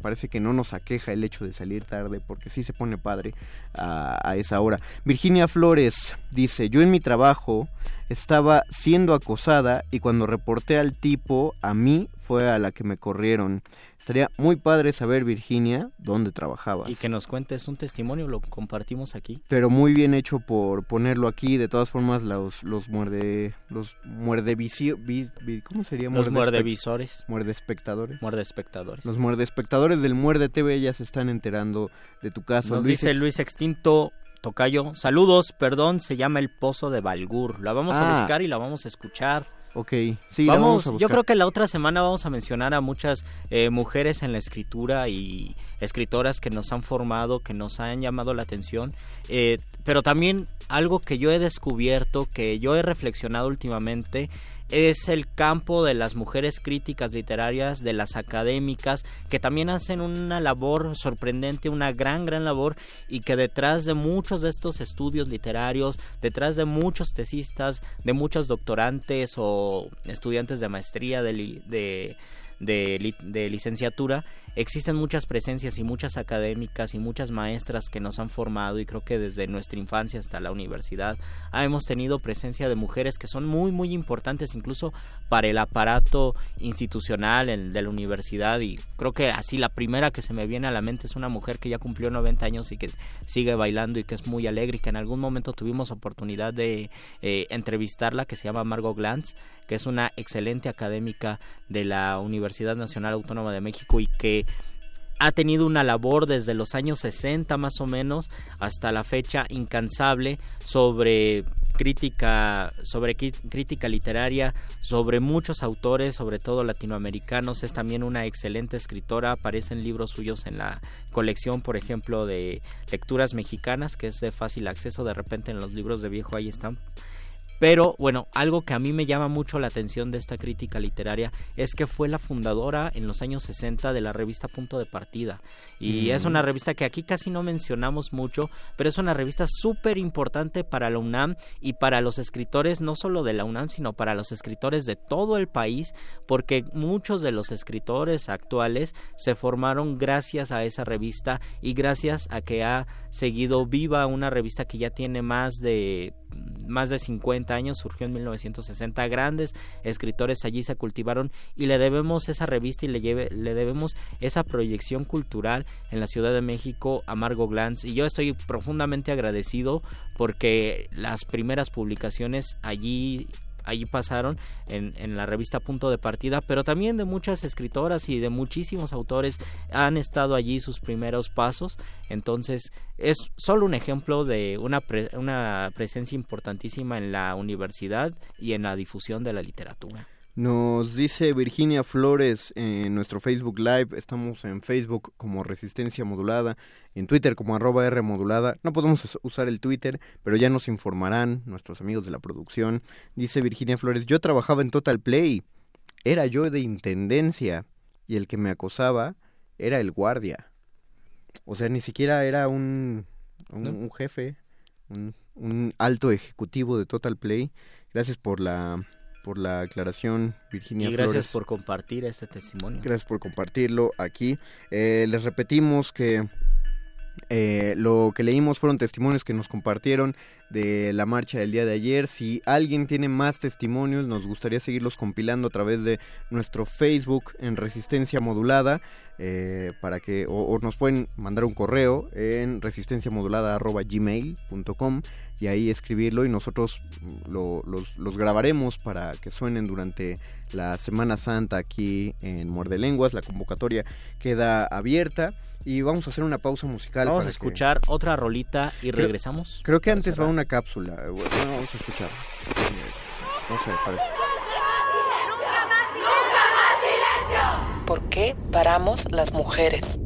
parece que no nos aqueja el hecho de salir tarde porque sí se pone padre a, a esa hora. Virginia Flores dice, yo en mi trabajo estaba siendo acosada y cuando reporté al tipo, a mí fue a la que me corrieron. Estaría muy padre saber, Virginia, dónde trabajabas. Y que nos cuentes un testimonio, lo compartimos aquí. Pero muy bien hecho por ponerlo aquí. De todas formas, los, los muerde... Los muerde ¿Cómo sería? Los muerde visores. Muerde espectadores. Muerde espectadores. Los muerde espectadores del Muerde TV ya se están enterando de tu caso. Nos dice Luis Extinto, Tocayo, saludos, perdón, se llama El Pozo de Balgur. La vamos a ah. buscar y la vamos a escuchar. Ok, sí, vamos, Yo creo que la otra semana vamos a mencionar a muchas eh, mujeres en la escritura y escritoras que nos han formado, que nos han llamado la atención. Eh, pero también algo que yo he descubierto, que yo he reflexionado últimamente, es el campo de las mujeres críticas literarias, de las académicas, que también hacen una labor sorprendente, una gran, gran labor, y que detrás de muchos de estos estudios literarios, detrás de muchos tesistas, de muchos doctorantes o estudiantes de maestría, de, de, licenciatura, existen muchas presencias y muchas académicas y muchas maestras que nos han formado y creo que desde nuestra infancia hasta la universidad hemos tenido presencia de mujeres que son muy muy importantes incluso para el aparato institucional de la universidad y creo que así la primera que se me viene a la mente es una mujer que ya cumplió 90 años y que sigue bailando y que es muy alegre y que en algún momento tuvimos oportunidad de eh, entrevistarla que se llama Margot Glantz que es una excelente académica de la Universidad Nacional Autónoma de México y que ha tenido una labor desde los años 60 más o menos hasta la fecha incansable sobre crítica sobre crítica literaria sobre muchos autores sobre todo latinoamericanos. Es también una excelente escritora. Aparecen libros suyos en la colección por ejemplo de lecturas mexicanas que es de fácil acceso. De repente en los libros de viejo ahí están pero bueno, algo que a mí me llama mucho la atención de esta crítica literaria es que fue la fundadora en los años 60 de la revista Punto de Partida. Y es una revista que aquí casi no mencionamos mucho, pero es una revista súper importante para la UNAM y para los escritores, no solo de la UNAM, sino para los escritores de todo el país, porque muchos de los escritores actuales se formaron gracias a esa revista y gracias a que ha seguido viva una revista que ya tiene más de más de 50 años, surgió en 1960, grandes escritores allí se cultivaron y le debemos esa revista y le, lleve, le debemos esa proyección cultural en la Ciudad de México a Margot Glantz. Y yo estoy profundamente agradecido porque las primeras publicaciones allí allí pasaron en, en, la revista Punto de Partida, pero también de muchas escritoras y de muchísimos autores han estado allí sus primeros pasos. Entonces, es solo un ejemplo de una, una presencia importantísima en la universidad y en la difusión de la literatura. Nos dice Virginia Flores en nuestro Facebook Live, estamos en Facebook como Resistencia Modulada, en Twitter como arroba R modulada, no podemos usar el Twitter, pero ya nos informarán nuestros amigos de la producción. Dice Virginia Flores, yo trabajaba en Total Play, era yo de Intendencia y el que me acosaba era el guardia. O sea, ni siquiera era un, un, jefe, un, un alto ejecutivo de Total Play. Gracias por la por la aclaración, Virginia. Y gracias por compartir este testimonio. Gracias por compartirlo aquí. Eh, les repetimos que eh, lo que leímos fueron testimonios que nos compartieron de la marcha del día de ayer. Si alguien tiene más testimonios, nos gustaría seguirlos compilando a través de nuestro Facebook en Resistencia Modulada. Eh, para que o, nos pueden mandar un correo en resistenciamodulada.gmail.com y ahí escribirlo y nosotros los, grabaremos para que suenen durante la Semana Santa aquí en Muerde Lenguas. La convocatoria queda abierta. Y vamos a hacer una pausa musical. Vamos a escuchar otra rolita y regresamos. Creo que antes va una cápsula. Bueno, vamos a escuchar. No sé, parece. ¿Por qué paramos las mujeres?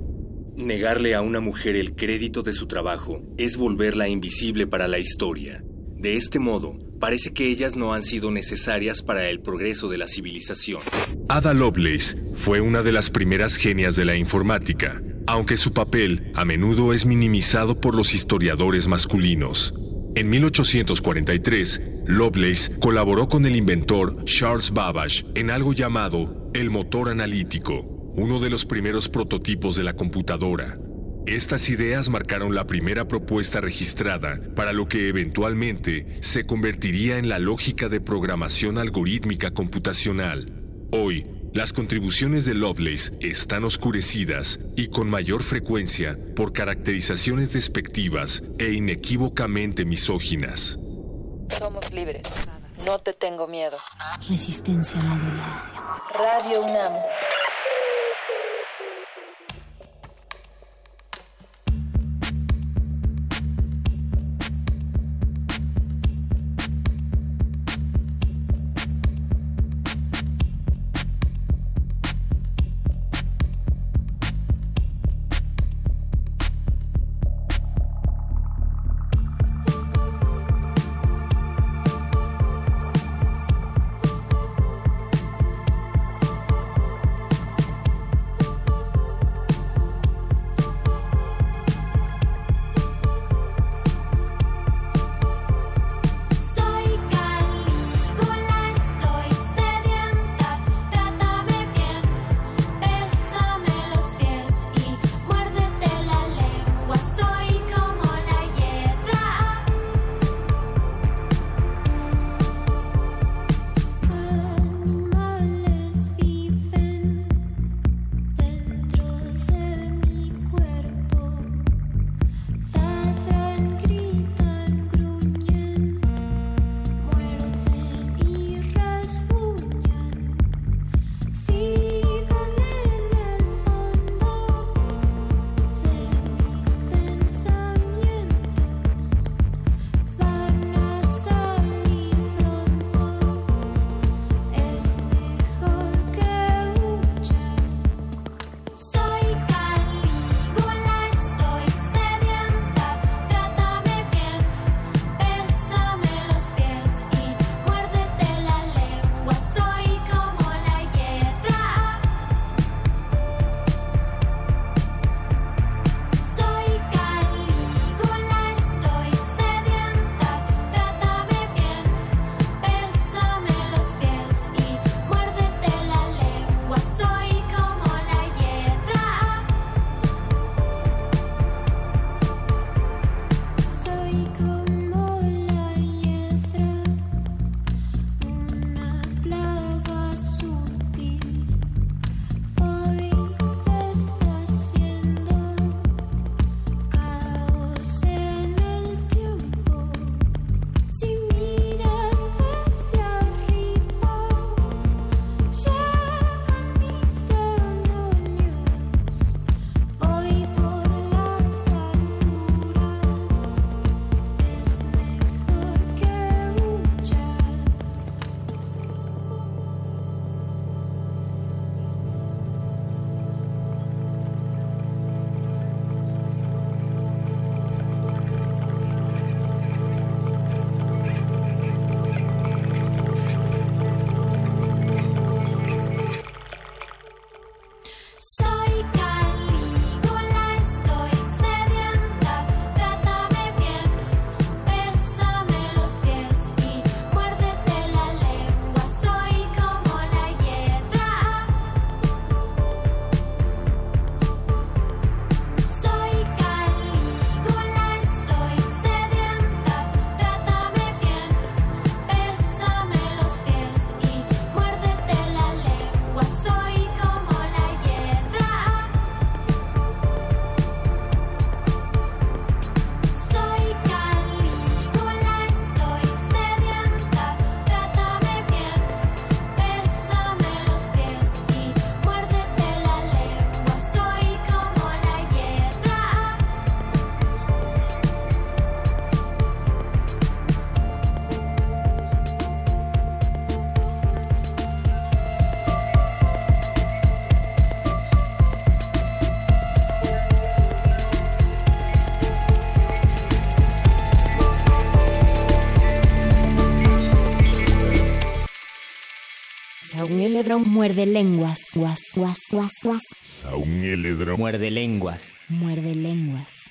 Negarle a una mujer el crédito de su trabajo es volverla invisible para la historia. De este modo, parece que ellas no han sido necesarias para el progreso de la civilización. Ada Lovelace fue una de las primeras genias de la informática aunque su papel a menudo es minimizado por los historiadores masculinos. En 1843, Lovelace colaboró con el inventor Charles Babbage en algo llamado el motor analítico, uno de los primeros prototipos de la computadora. Estas ideas marcaron la primera propuesta registrada para lo que eventualmente se convertiría en la lógica de programación algorítmica computacional. Hoy, las contribuciones de Lovelace están oscurecidas y con mayor frecuencia por caracterizaciones despectivas e inequívocamente misóginas. Somos libres. No te tengo miedo. Resistencia modulada. Radio UNAM. muerde lenguas. Guas, guas, guas, guas. A un muerde lenguas. Muerde lenguas.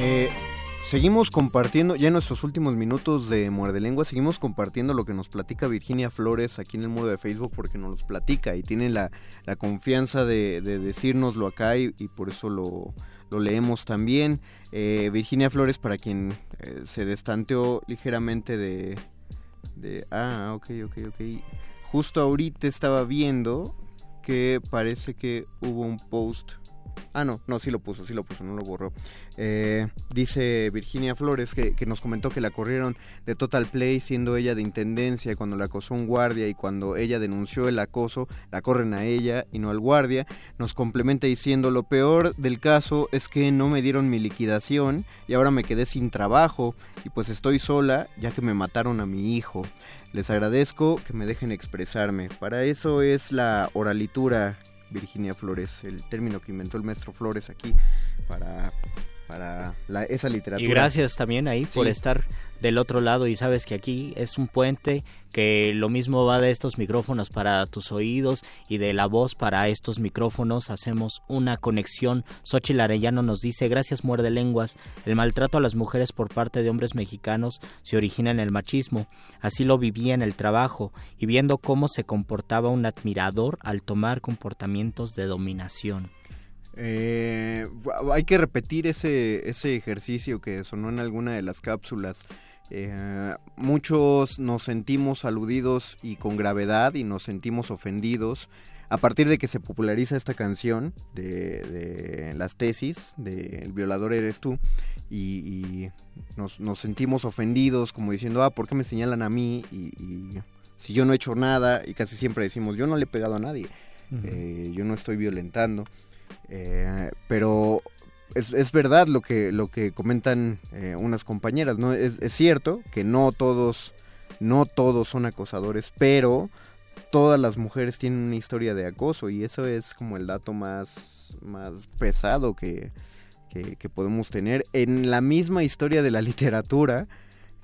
Eh, seguimos compartiendo, ya en nuestros últimos minutos de Muerde Lengua, seguimos compartiendo lo que nos platica Virginia Flores aquí en el muro de Facebook porque nos los platica y tiene la, la confianza de, de decírnoslo acá y, por eso lo, lo leemos también. Eh, Virginia Flores, para quien eh, se destanteó ligeramente de, de... Ah, ok, ok, ok. Justo ahorita estaba viendo que parece que hubo un post Ah, no, no, sí lo puso, sí lo puso, no lo borró. Eh, dice Virginia Flores que, que nos comentó que la corrieron de Total Play siendo ella de intendencia cuando la acosó un guardia y cuando ella denunció el acoso, la corren a ella y no al guardia. Nos complementa diciendo lo peor del caso es que no me dieron mi liquidación y ahora me quedé sin trabajo y pues estoy sola ya que me mataron a mi hijo. Les agradezco que me dejen expresarme. Para eso es la oralitura Virginia Flores, el término que inventó el maestro Flores aquí para, para la- esa literatura. Y gracias también ahí por estar del otro lado y sabes que aquí es un puente que lo mismo va de estos micrófonos para tus oídos y de la voz para estos micrófonos hacemos una conexión. Xochitl Arellano nos dice, gracias muerde lenguas, el maltrato a las mujeres por parte de hombres mexicanos se origina en el machismo, así lo vivía en el trabajo y viendo cómo se comportaba un admirador al tomar comportamientos de dominación. Eh, hay que repetir ese, ese ejercicio que sonó en alguna de las cápsulas. Eh, muchos nos sentimos aludidos y con gravedad y nos sentimos ofendidos a partir de que se populariza esta canción de, de las tesis de El violador eres tú y, y nos, nos sentimos ofendidos como diciendo, ah, ¿por qué me señalan a mí? Y, y si yo no he hecho nada y casi siempre decimos, yo no le he pegado a nadie, eh, yo no estoy violentando. Eh, pero es, es verdad lo que, lo que comentan eh, unas compañeras, ¿no? Es, es cierto que no todos, no todos son acosadores, pero todas las mujeres tienen una historia de acoso y eso es como el dato más, más pesado que, que, que podemos tener. En la misma historia de la *laughs* literatura,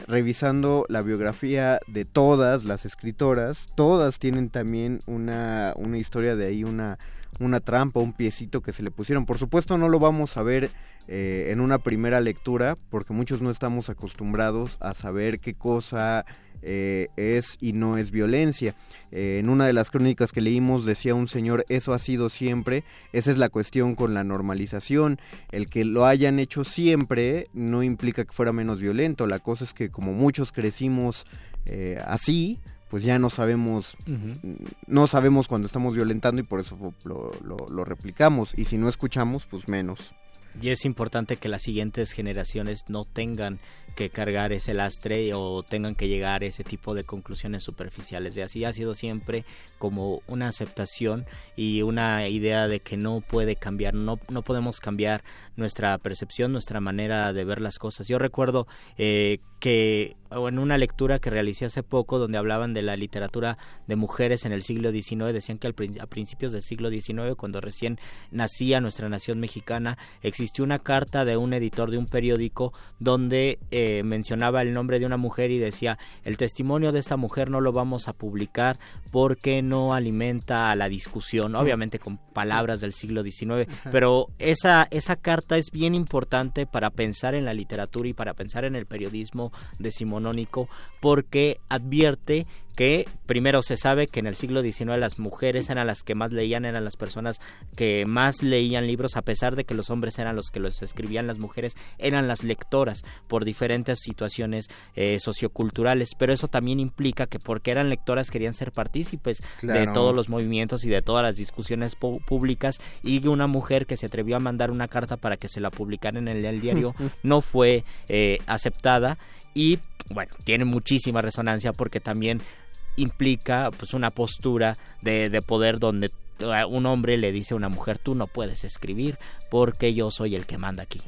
revisando la biografía de todas las escritoras, todas tienen también una, una historia de ahí, una, una trampa, un piecito que se le pusieron. Por supuesto no lo vamos a ver eh, en una primera lectura, porque muchos no estamos acostumbrados a saber qué cosa eh, es y no es violencia. Eh, en una de las crónicas que leímos decía un señor, eso ha sido siempre, esa es la cuestión con la normalización, el que lo hayan hecho siempre no implica que fuera menos violento, la cosa es que como muchos crecimos así, pues ya no sabemos, no sabemos cuando estamos violentando y por eso lo, lo- lo replicamos, y si no escuchamos, pues menos. Y es importante que las siguientes generaciones no tengan que cargar ese lastre o tengan que llegar a ese tipo de conclusiones superficiales. De así ha sido siempre como una aceptación y una idea de que no puede cambiar, no, no podemos cambiar nuestra percepción, nuestra manera de ver las cosas. Yo recuerdo eh, que o en una lectura que realicé hace poco donde hablaban de la literatura de mujeres en el siglo XIX, decían que al a principios del siglo XIX, cuando recién nacía nuestra nación mexicana, existió una carta de un editor de un periódico donde eh, mencionaba el nombre de una mujer y decía, el testimonio de esta mujer no lo vamos a publicar porque no alimenta a la discusión, obviamente con palabras del siglo XIX, pero esa, esa carta es bien importante para pensar en la literatura y para pensar en el periodismo decimonónico porque advierte que primero se sabe que en el siglo XIX las mujeres eran las que más leían, eran las personas que más leían libros, a pesar de que los hombres eran los que los escribían, las mujeres eran las lectoras por diferentes situaciones eh, socioculturales, pero eso también implica que porque eran lectoras querían ser partícipes de todos los movimientos y de todas las discusiones públicas y una mujer que se atrevió a mandar una carta para que se la publicaran en el, el diario *laughs* no fue eh, aceptada y bueno, tiene muchísima resonancia porque también implica pues una postura de, de poder donde eh, un hombre le dice a una mujer tú no puedes escribir porque yo soy el que manda aquí.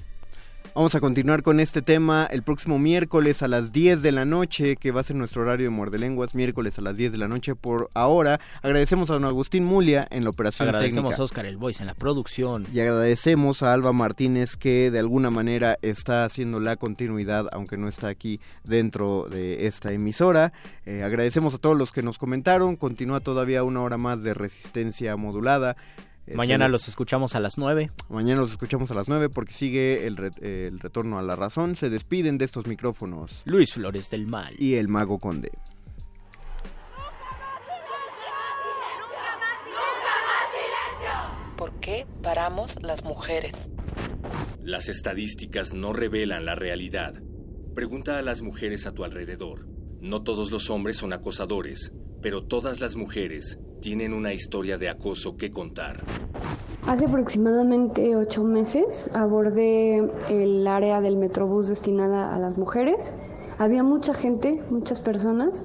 Vamos a continuar con este tema el próximo miércoles a las 10 de la noche, que va a ser nuestro horario de Muerde Lenguas, miércoles a las 10 de la noche. Por ahora, agradecemos a don Agustín Mulia en la operación Agradecemos técnica. a Oscar El Voice en la producción. Y agradecemos a Alba Martínez que de alguna manera está haciendo la continuidad, aunque no está aquí dentro de esta emisora. Eh, agradecemos a todos los que nos comentaron. Continúa todavía una hora más de resistencia modulada. Mañana los escuchamos a las 9. Mañana los escuchamos a las 9 porque sigue el, re- el retorno a la razón. Se despiden de estos micrófonos. Luis Flores del Mal. Y el Mago Conde. ¿Por qué paramos las mujeres? Las estadísticas no revelan la realidad. Pregunta a las mujeres a tu alrededor. No todos los hombres son acosadores, pero todas las mujeres tienen una historia de acoso que contar. Hace aproximadamente ocho meses abordé el área del Metrobús destinada a las mujeres. Había mucha gente, muchas personas,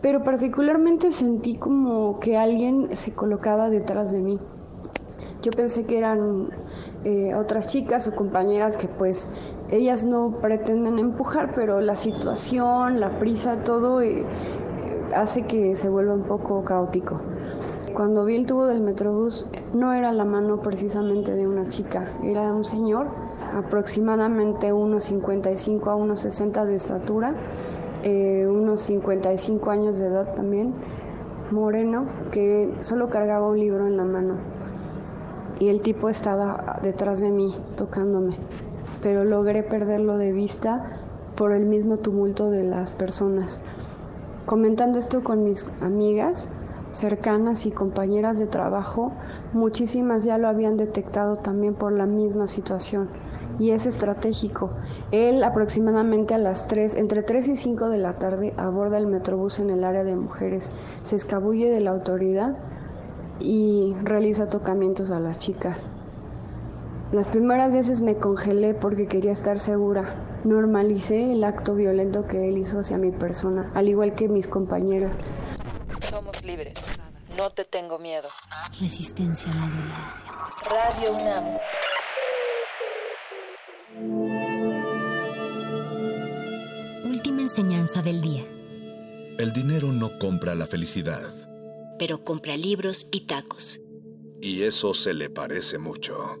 pero particularmente sentí como que alguien se colocaba detrás de mí. Yo pensé que eran eh, otras chicas o compañeras que pues ellas no pretenden empujar, pero la situación, la prisa, todo eh, hace que se vuelva un poco caótico. Cuando vi el tubo del metrobús, no era la mano precisamente de una chica, era un señor, aproximadamente unos 55 a unos 60 de estatura, eh, unos 55 años de edad también, moreno, que solo cargaba un libro en la mano. Y el tipo estaba detrás de mí, tocándome, pero logré perderlo de vista por el mismo tumulto de las personas. Comentando esto con mis amigas, cercanas y compañeras de trabajo, muchísimas ya lo habían detectado también por la misma situación. Y es estratégico. Él aproximadamente a las 3, entre 3 y 5 de la tarde, aborda el metrobús en el área de mujeres, se escabulle de la autoridad y realiza tocamientos a las chicas. Las primeras veces me congelé porque quería estar segura. Normalicé el acto violento que él hizo hacia mi persona, al igual que mis compañeras. Somos libres. No te tengo miedo. Resistencia a la violencia. Radio UNAM. Última enseñanza del día. El dinero no compra la felicidad. Pero compra libros y tacos. Y eso se le parece mucho.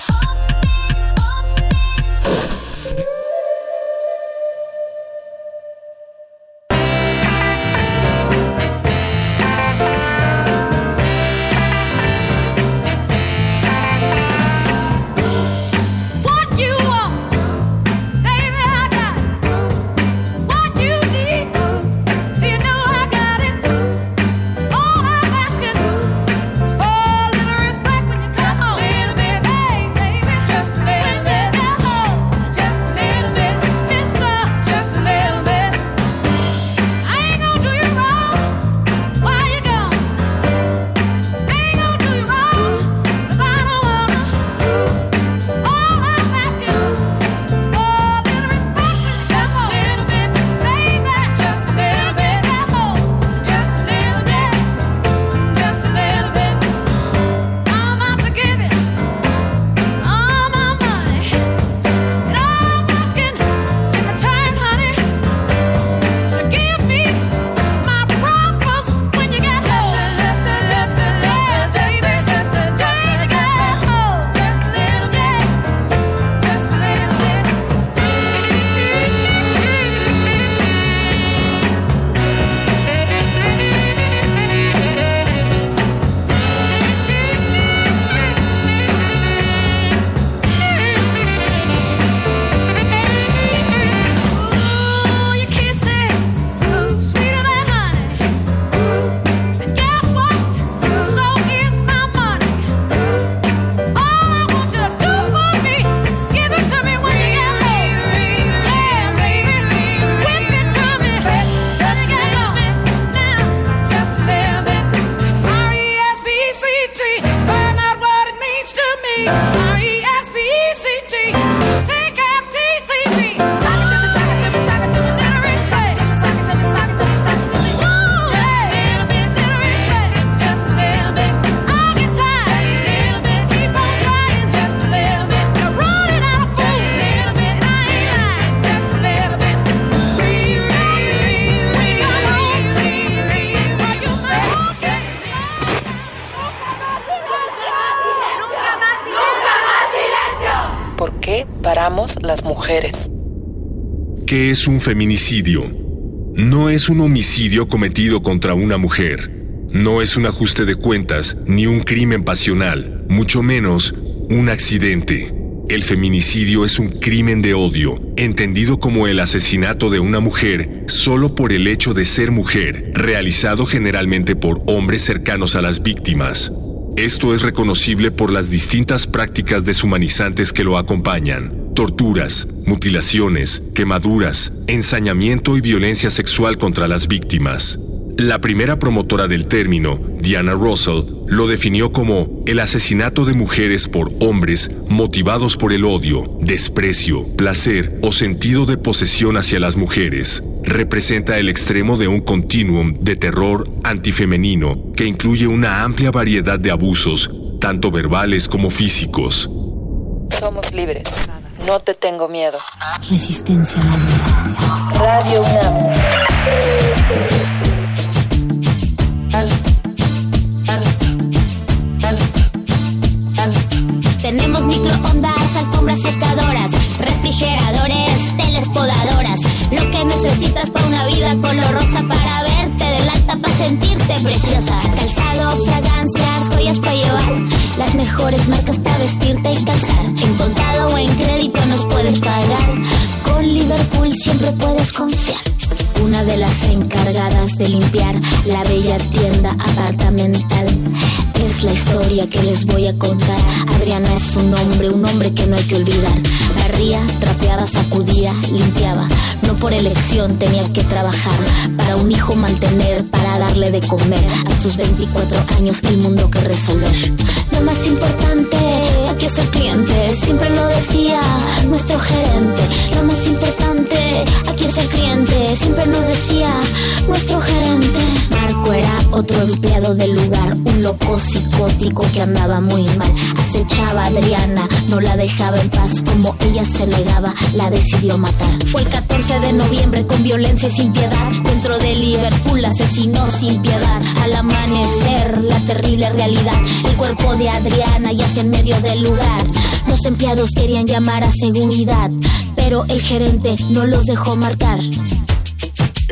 Las mujeres? ¿Qué es un feminicidio? No es un homicidio cometido contra una mujer. No es un ajuste de cuentas ni un crimen pasional, mucho menos un accidente. El feminicidio es un crimen de odio, entendido como el asesinato de una mujer solo por el hecho de ser mujer, realizado generalmente por hombres cercanos a las víctimas. Esto es reconocible por las distintas prácticas deshumanizantes que lo acompañan. Torturas, mutilaciones, quemaduras, ensañamiento y violencia sexual contra las víctimas. La primera promotora del término, Diana Russell, lo definió como el asesinato de mujeres por hombres motivados por el odio, desprecio, placer o sentido de posesión hacia las mujeres. Representa el extremo de un continuum de terror antifemenino que incluye una amplia variedad de abusos, tanto verbales como físicos. Somos libres. No te tengo miedo. Resistencia Radio UNAM. Tenemos microondas, alfombras secadoras, refrigeradores, teles podadoras. Lo que necesitas para una vida color rosa para verte para sentirte preciosa. Calzado, fragancias, joyas para llevar. Las mejores marcas para vestirte y calzar. En contado o en crédito nos puedes pagar. Con Liverpool siempre puedes confiar. Una de las encargadas de limpiar la bella tienda apartamental. Es la historia que les voy a contar. Adriana es un hombre, un hombre que no hay que olvidar. Barría, trapeaba, sacudía, limpiaba. No por elección tenía que trabajar. Para un hijo mantener, para darle de comer. A sus 24 años el mundo que resolver. Lo más importante, aquí es el cliente. Siempre lo decía nuestro gerente. Lo más importante, aquí es el cliente. Siempre nos decía nuestro gerente. Marco era otro empleado del lugar, un loco psicótico que andaba muy mal. Acechaba a Adriana, no la dejaba en paz. Como ella se negaba, la decidió matar. Fue el 14 de noviembre con violencia y sin piedad. Dentro de Liverpool asesinó sin piedad. Al amanecer, la terrible realidad. El cuerpo de Adriana yace en medio del Los empleados querían llamar a seguridad, pero el gerente no los dejó marcar.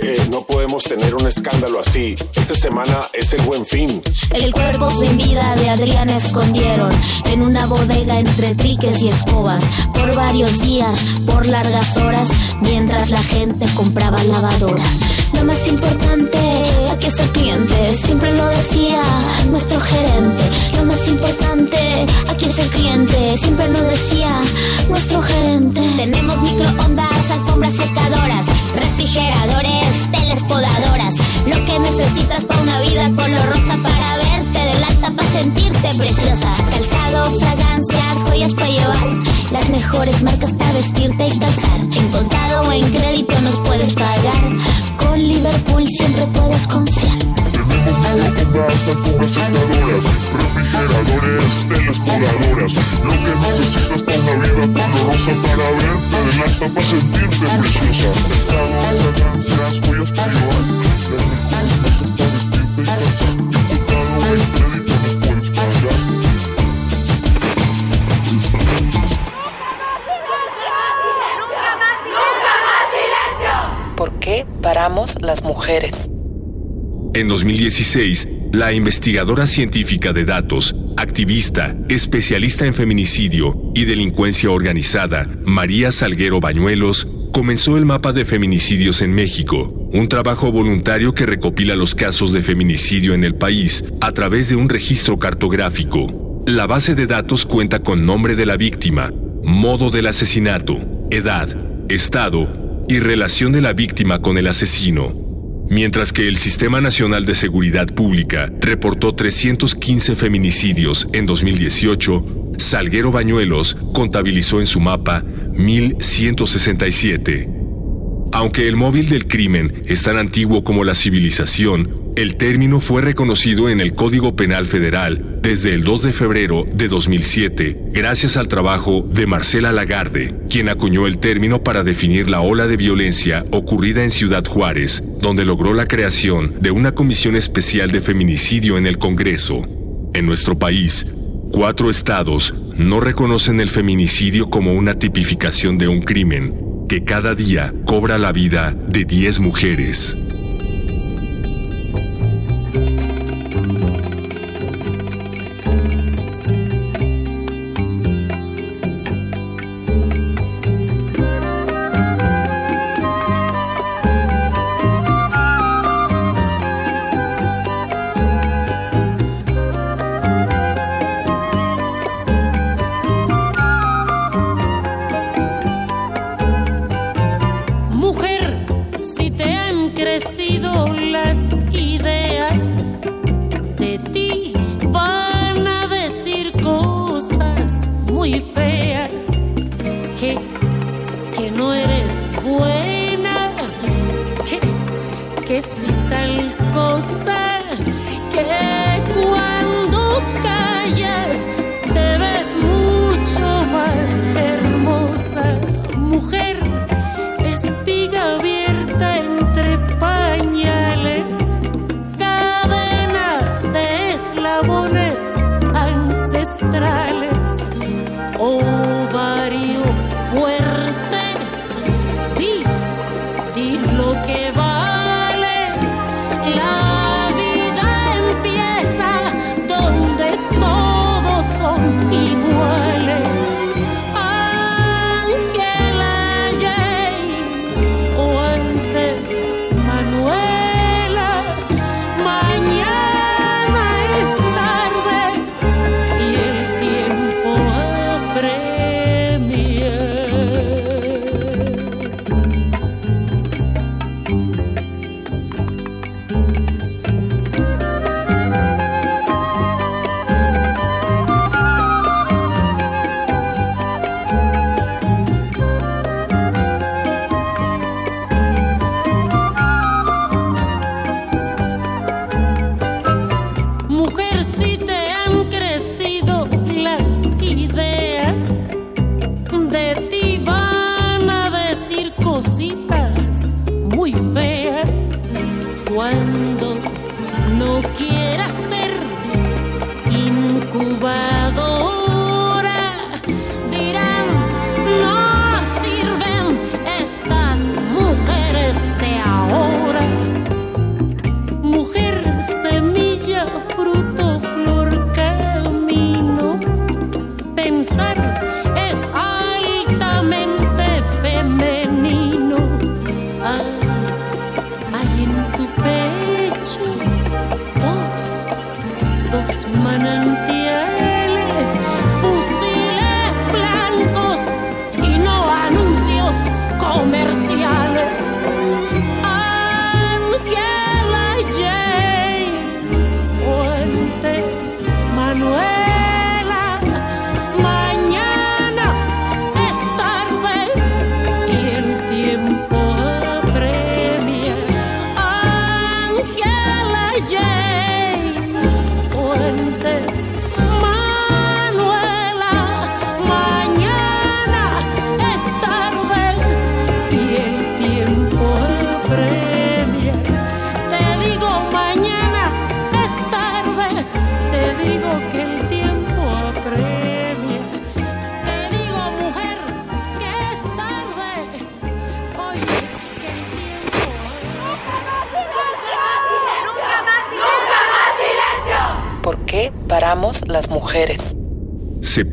Eh, no podemos tener un escándalo así. Esta semana es el buen fin. El cuerpo sin vida de Adriana escondieron en una bodega entre triques y escobas por varios días, por largas horas, mientras la gente compraba lavadoras. Lo más importante aquí es el cliente, siempre lo decía nuestro gerente. Lo más importante aquí es el cliente, siempre lo decía nuestro gerente. Tenemos microondas, alfombras secadoras, refrigeradores, teles podadoras. Lo que necesitas para una vida color rosa para verte del alta para sentirte preciosa. Calzado, fragancias, joyas para llevar. Las mejores marcas para vestirte y calzar. En contado o en crédito nos puedes pagar. Con Liverpool siempre puedes confiar. Refrigeradores. Lo que necesitas para una vida colorosa para verte del alta para sentirte preciosa. Fragancias, calzar. En pagar. ¿Por qué paramos las mujeres? En 2016, la investigadora científica de datos, activista, especialista en feminicidio y delincuencia organizada, María Salguero Bañuelos, comenzó el mapa de feminicidios en México, un trabajo voluntario que recopila los casos de feminicidio en el país a través de un registro cartográfico. La base de datos cuenta con nombre de la víctima, modo del asesinato, edad, estado y relación de la víctima con el asesino. Mientras que el Sistema Nacional de Seguridad Pública reportó 315 feminicidios en 2018, Salguero Bañuelos contabilizó en su mapa 1167. Aunque el móvil del crimen es tan antiguo como la civilización, el término fue reconocido en el Código Penal Federal desde el 2 de febrero de 2007, gracias al trabajo de Marcela Lagarde, quien acuñó el término para definir la ola de violencia ocurrida en Ciudad Juárez, donde logró la creación de una comisión especial de feminicidio en el Congreso. En nuestro país, cuatro estados no reconocen el feminicidio como una tipificación de un crimen que cada día cobra la vida de 10 mujeres.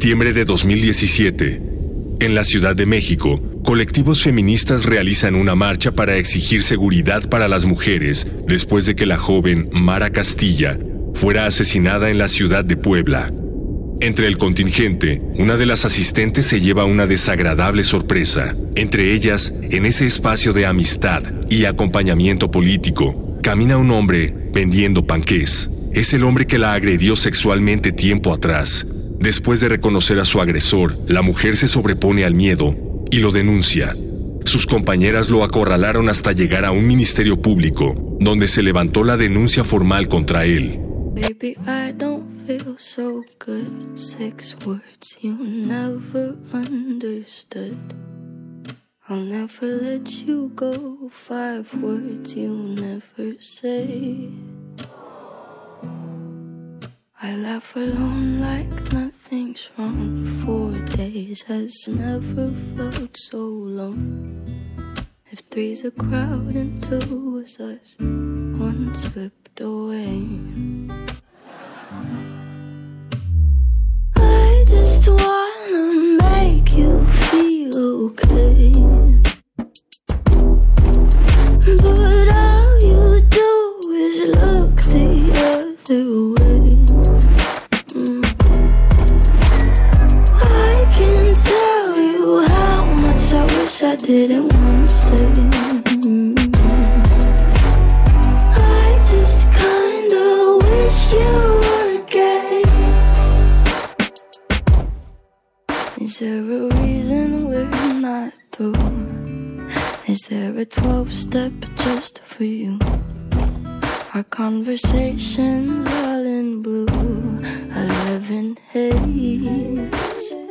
Septiembre de 2017. En la Ciudad de México, colectivos feministas realizan una marcha para exigir seguridad para las mujeres después de que la joven Mara Castilla fuera asesinada en la ciudad de Puebla. Entre el contingente, una de las asistentes se lleva una desagradable sorpresa. Entre ellas, en ese espacio de amistad y acompañamiento político, camina un hombre vendiendo panqués. Es el hombre que la agredió sexualmente tiempo atrás. Después de reconocer a su agresor, la mujer se sobrepone al miedo y lo denuncia. Sus compañeras lo acorralaron hasta llegar a un ministerio público, donde se levantó la denuncia formal contra él. Baby, I don't feel so good. You never understood. I'll never let you go. Five you never. I laugh alone like nothing's wrong. Four days has never felt so long. If three's a crowd and two was us, one slipped away. I just wanna make you feel okay. But all you do is look the other way. I wish I didn't wanna stay. I just kinda wish you were gay. Is there a reason we're not through? Is there a 12 step just for you? Our conversations all in blue, 11 haze.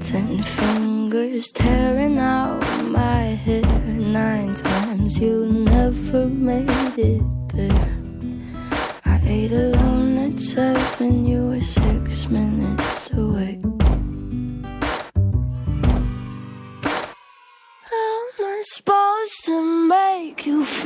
Ten fingers tearing out my hair. Nine times you never made it there. I ate alone at seven, you were six minutes away. How am I supposed to make you feel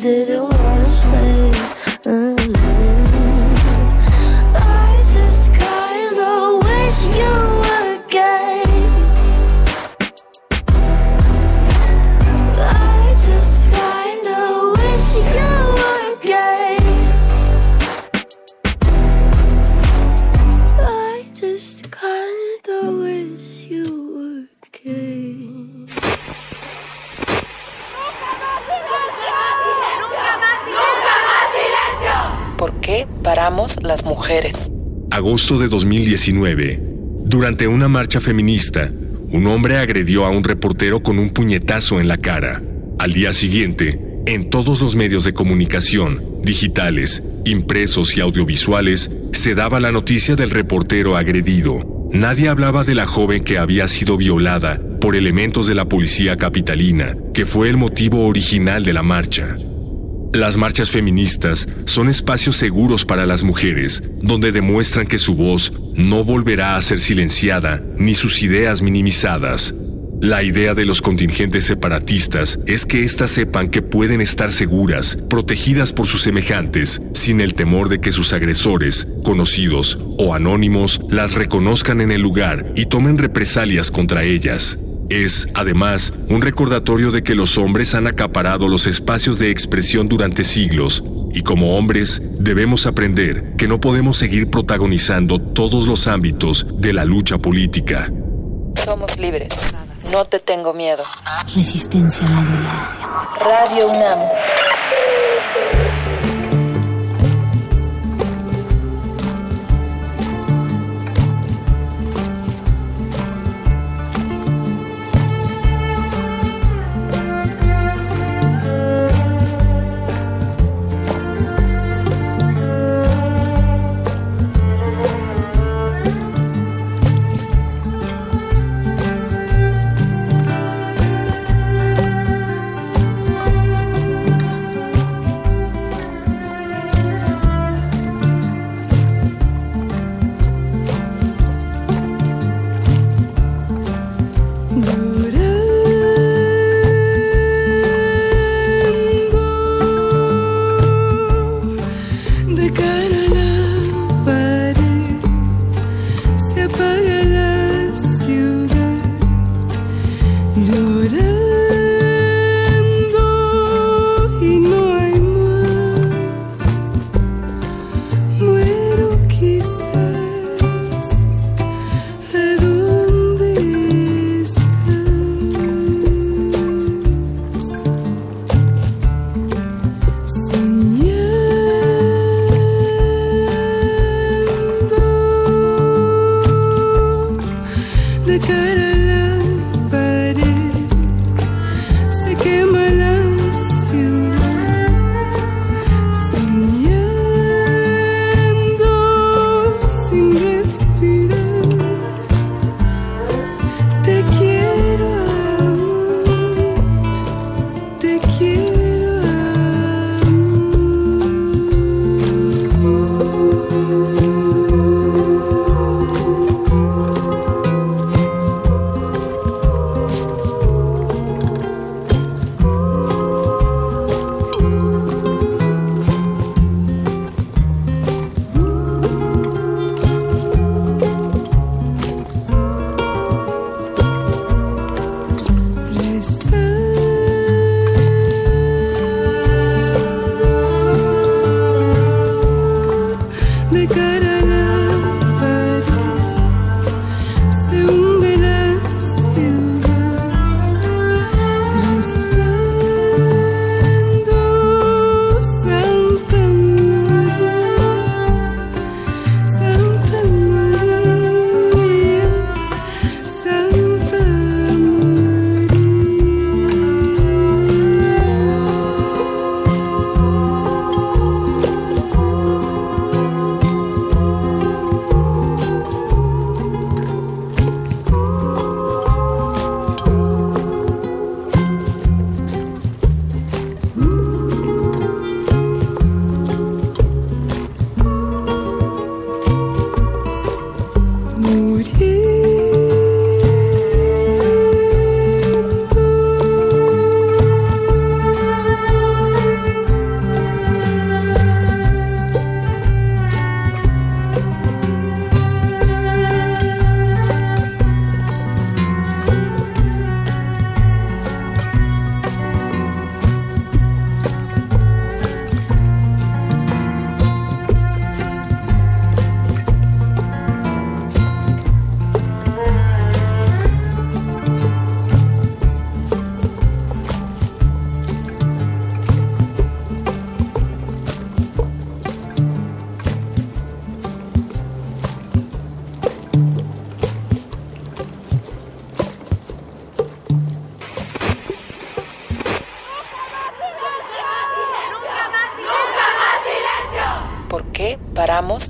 did De 2019. Durante una marcha feminista, un hombre agredió a un reportero con un puñetazo en la cara. Al día siguiente, en todos los medios de comunicación, digitales, impresos y audiovisuales, se daba la noticia del reportero agredido. Nadie hablaba de la joven que había sido violada por elementos de la policía capitalina, que fue el motivo original de la marcha. Las marchas feministas son espacios seguros para las mujeres, donde demuestran que su voz no volverá a ser silenciada ni sus ideas minimizadas. La idea de los contingentes separatistas es que éstas sepan que pueden estar seguras, protegidas por sus semejantes, sin el temor de que sus agresores, conocidos o anónimos, las reconozcan en el lugar y tomen represalias contra ellas. Es, además, un recordatorio de que los hombres han acaparado los espacios de expresión durante siglos, y como hombres debemos aprender que no podemos seguir protagonizando todos los ámbitos de la lucha política. Somos libres. No te tengo miedo. Resistencia modulada. Radio UNAM.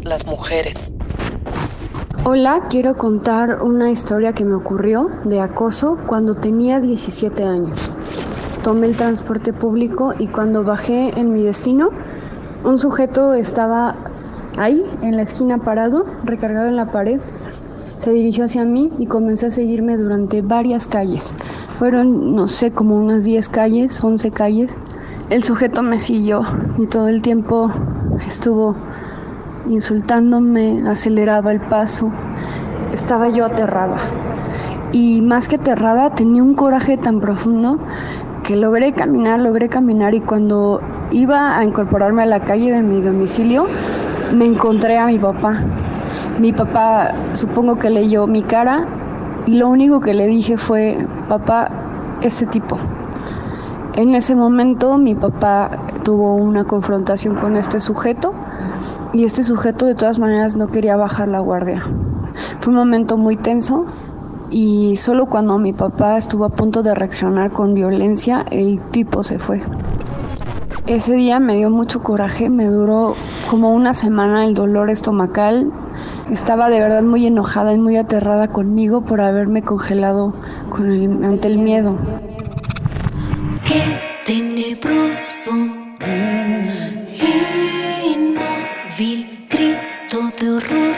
Las mujeres. Hola, quiero contar una historia que me ocurrió de acoso cuando tenía 17 años. Tomé el transporte público y cuando bajé en mi destino, un sujeto estaba ahí, en la esquina parado, recargado en la pared. Se dirigió hacia mí y comenzó a seguirme durante varias calles. Fueron, no sé, como unas 10 calles, 11 calles. El sujeto me siguió y todo el tiempo estuvo insultándome, aceleraba el paso. Estaba yo aterrada. Y más que aterrada, tenía un coraje tan profundo que logré caminar, logré caminar y cuando iba a incorporarme a la calle de mi domicilio, me encontré a mi papá. Mi papá supongo que leyó mi cara y lo único que le dije fue, papá, este tipo. En ese momento mi papá tuvo una confrontación con este sujeto y este sujeto de todas maneras no quería bajar la guardia. Fue un momento muy tenso y solo cuando mi papá estuvo a punto de reaccionar con violencia, el tipo se fue. Ese día me dio mucho coraje, me duró como una semana el dolor estomacal. Estaba de verdad muy enojada y muy aterrada conmigo por haberme congelado con el- ante el miedo. Qué tenebroso, inmóvil, grito de horror,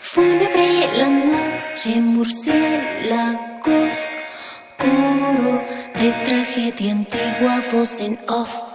fúnebre la noche, murciélagos, coro de tragedia antigua, voz en off.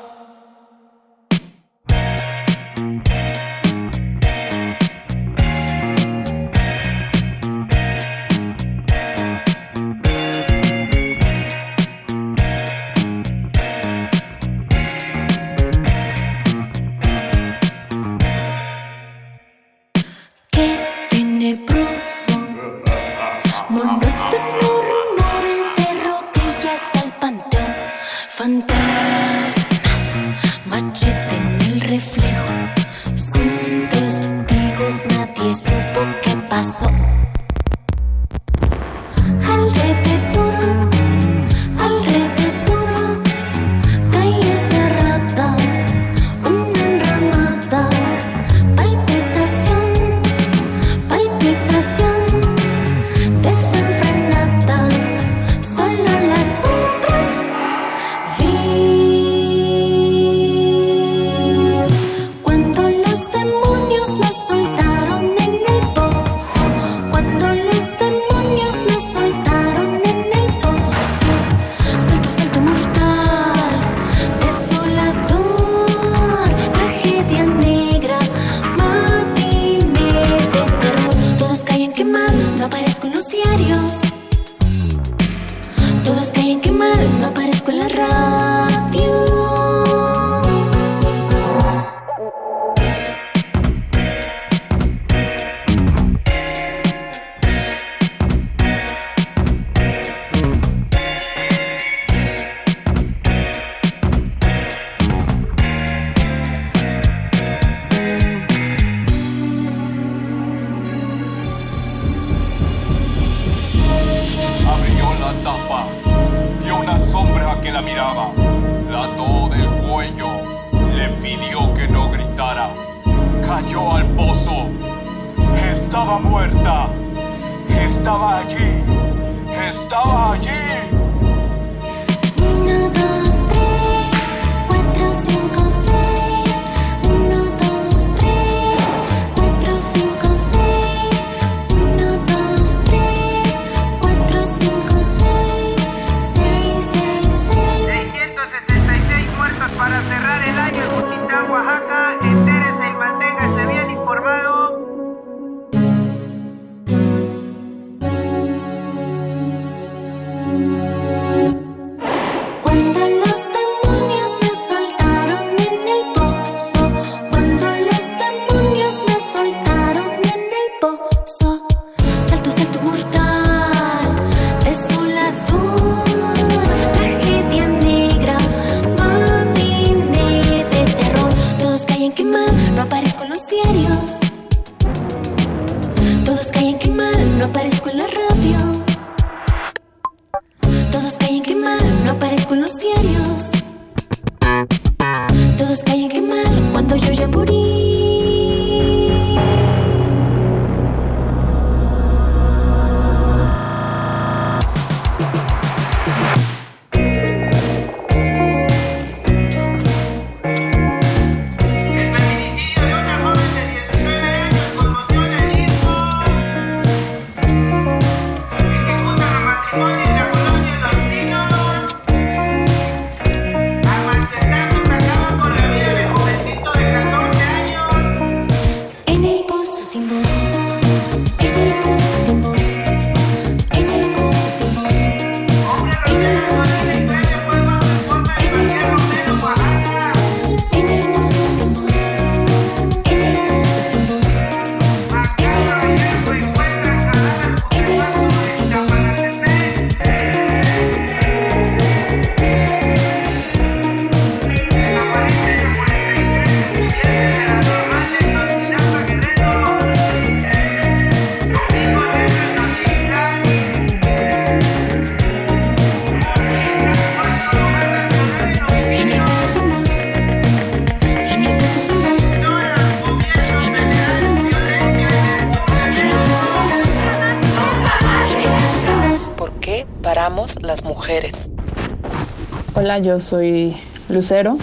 Yo soy Lucero.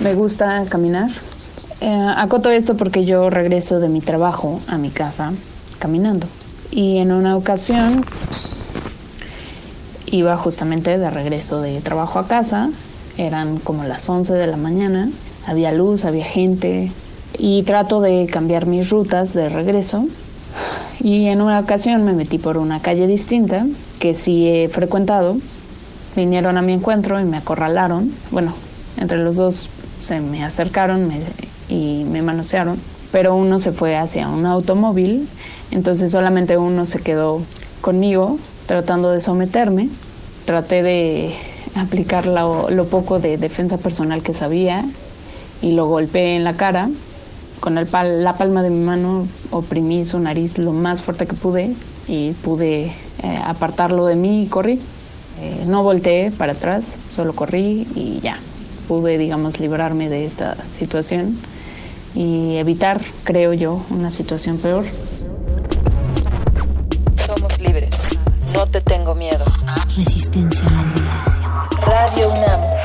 Me gusta caminar. Eh, acoto esto porque yo regreso de mi trabajo a mi casa caminando. Y en una ocasión iba justamente de regreso de trabajo a casa. Eran como las 11 de la mañana. Había luz, había gente. Y trato de cambiar mis rutas de regreso. Y en una ocasión me metí por una calle distinta que sí he frecuentado. Vinieron a mi encuentro y me acorralaron. Bueno, entre los dos se me acercaron y me manosearon. Pero uno se fue hacia un automóvil. Entonces solamente uno se quedó conmigo tratando de someterme. Traté de aplicar lo, lo poco de defensa personal que sabía y lo golpeé en la cara. Con la palma de mi mano oprimí su nariz lo más fuerte que pude y pude eh, apartarlo de mí y corrí. Eh, no volteé para atrás, solo corrí y ya. Pude, digamos, librarme de esta situación y evitar, creo yo, una situación peor. Somos libres. No te tengo miedo. Resistencia modulada. Radio UNAM.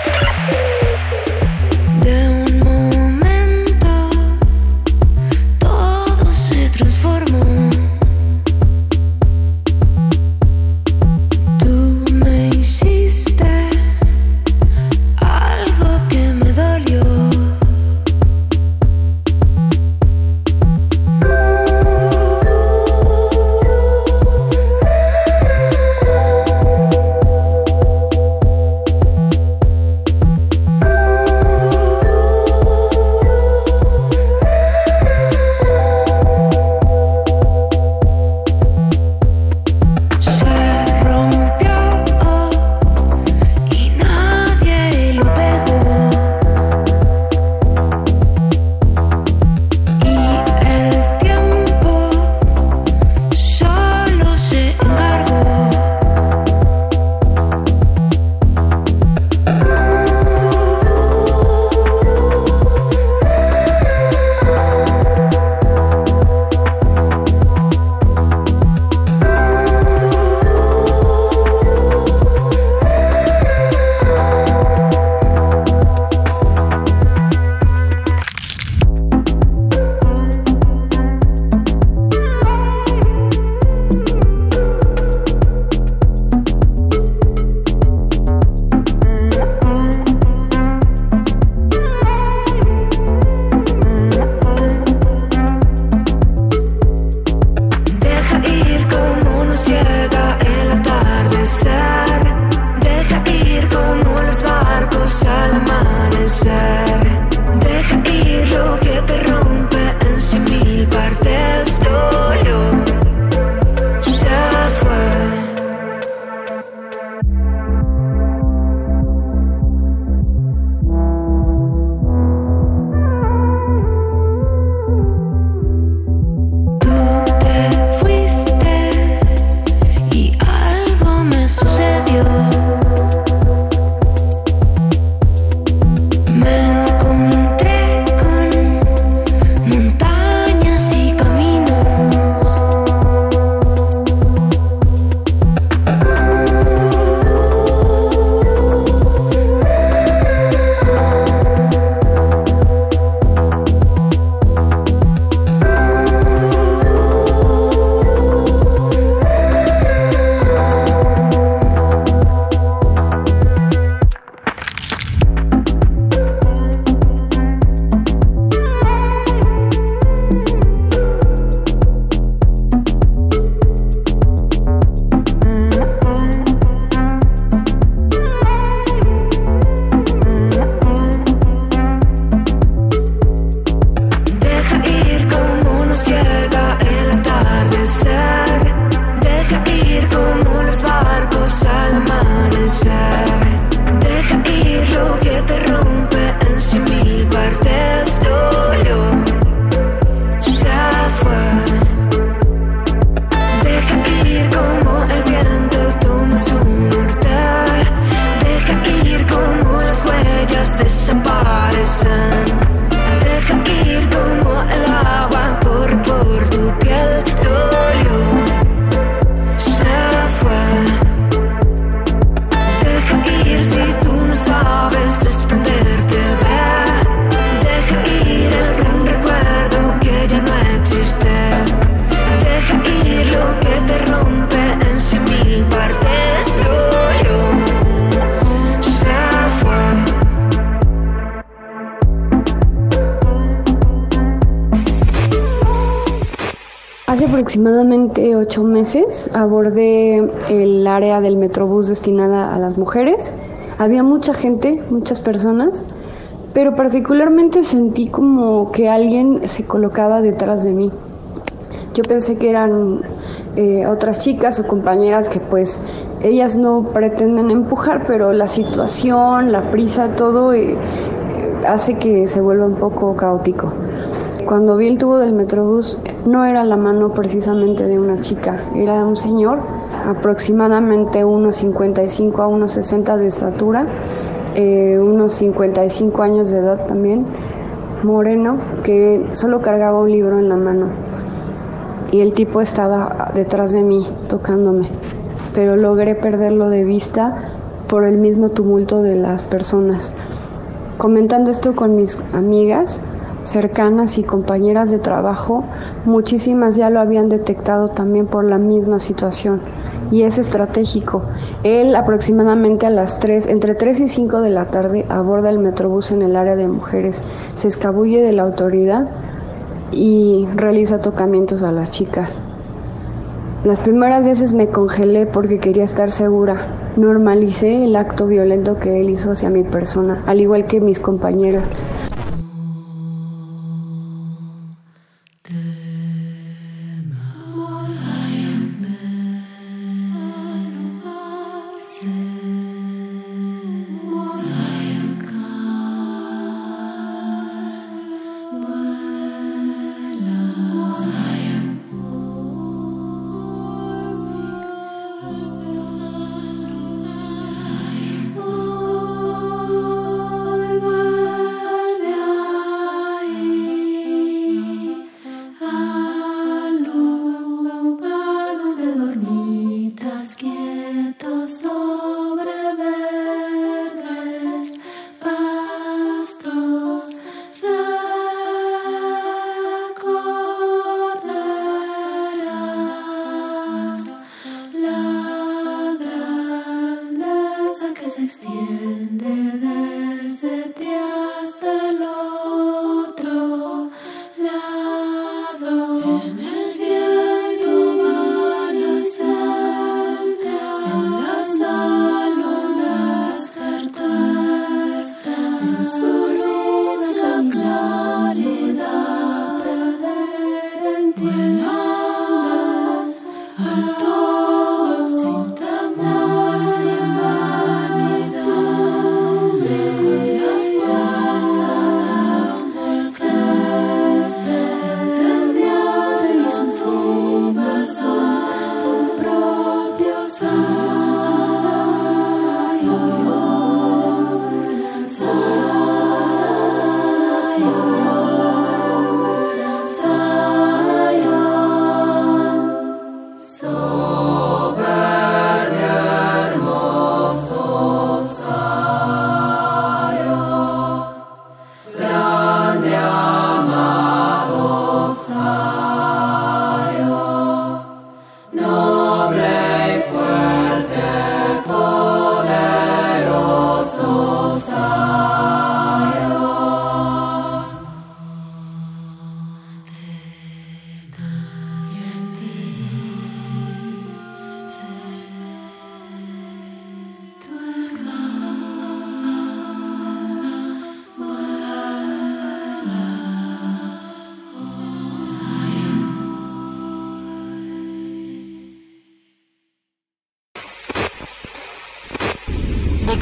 Meses abordé el área del Metrobús destinada a las mujeres. Había mucha gente, muchas personas, pero particularmente sentí como que alguien se colocaba detrás de mí. Yo pensé que eran eh, otras chicas o compañeras que pues ellas no pretenden empujar, pero la situación, la prisa, todo eh, hace que se vuelva un poco caótico. Cuando vi el tubo del metrobús, no era la mano precisamente de una chica, era un señor, aproximadamente unos 55 a unos 60 de estatura, eh, unos 55 años de edad también, moreno, que solo cargaba un libro en la mano. Y el tipo estaba detrás de mí, tocándome, pero logré perderlo de vista por el mismo tumulto de las personas. Comentando esto con mis amigas, cercanas y compañeras de trabajo, muchísimas ya lo habían detectado también por la misma situación. Y es estratégico. Él aproximadamente a las 3, entre 3 y 5 de la tarde, aborda el metrobús en el área de mujeres, se escabulle de la autoridad y realiza tocamientos a las chicas. Las primeras veces me congelé porque quería estar segura. Normalicé el acto violento que él hizo hacia mi persona, al igual que mis compañeras.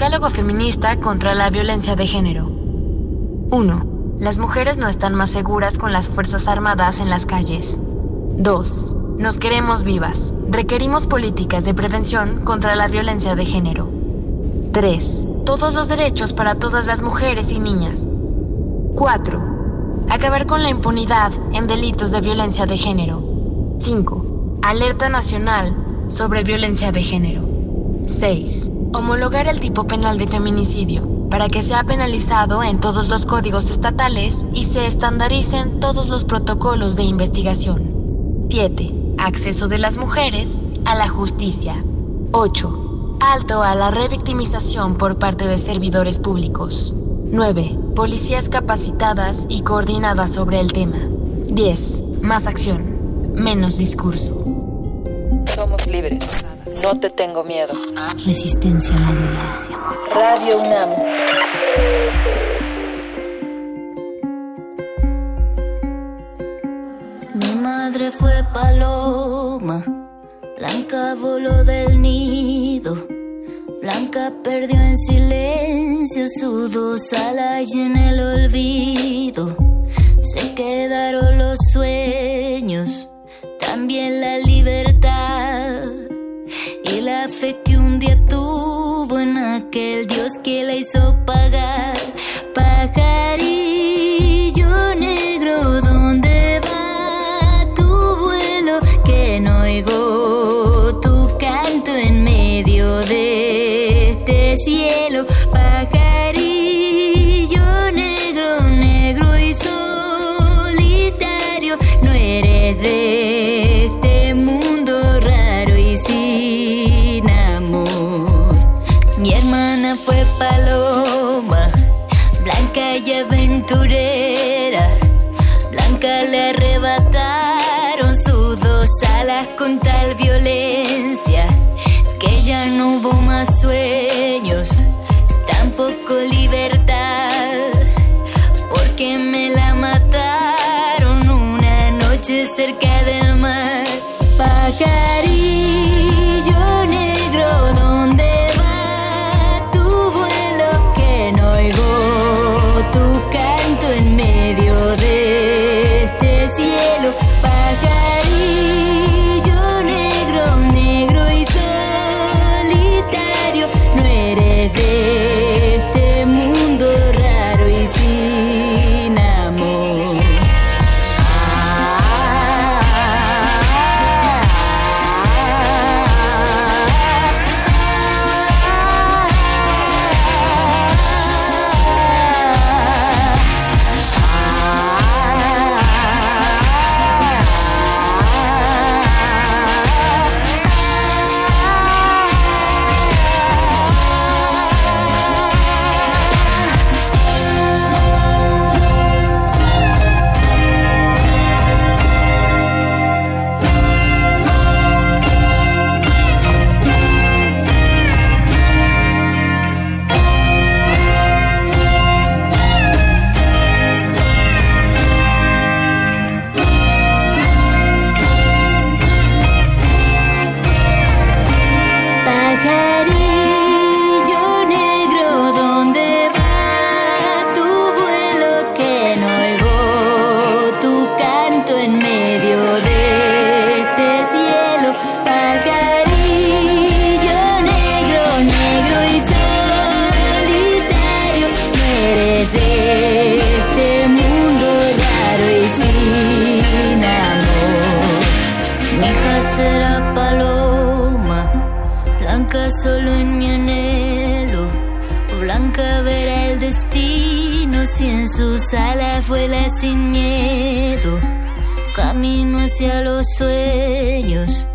Decálogo feminista contra la violencia de género. 1. Las mujeres no están más seguras con las Fuerzas Armadas en las calles. 2. Nos queremos vivas. Requerimos políticas de prevención contra la violencia de género. 3. Todos los derechos para todas las mujeres y niñas. 4. Acabar con la impunidad en delitos de violencia de género. 5. Alerta nacional sobre violencia de género. 6. Homologar el tipo penal de feminicidio para que sea penalizado en todos los códigos estatales y se estandaricen todos los protocolos de investigación. 7. Acceso de las mujeres a la justicia. 8. Alto a la revictimización por parte de servidores públicos. 9. Policías capacitadas y coordinadas sobre el tema. 10. Más acción. menos discurso. Somos libres. No te tengo miedo. Resistencia modulada. Radio UNAM. Cielo. Pajarillo negro, negro y solitario, no eres de este mundo raro y sin amor. Mi hermana fue paloma, blanca y aventurera. Blanca le arrebataron sus dos alas con tal violencia que ya no hubo más sueños, cerca del mar. Pajarillo hacia los sueños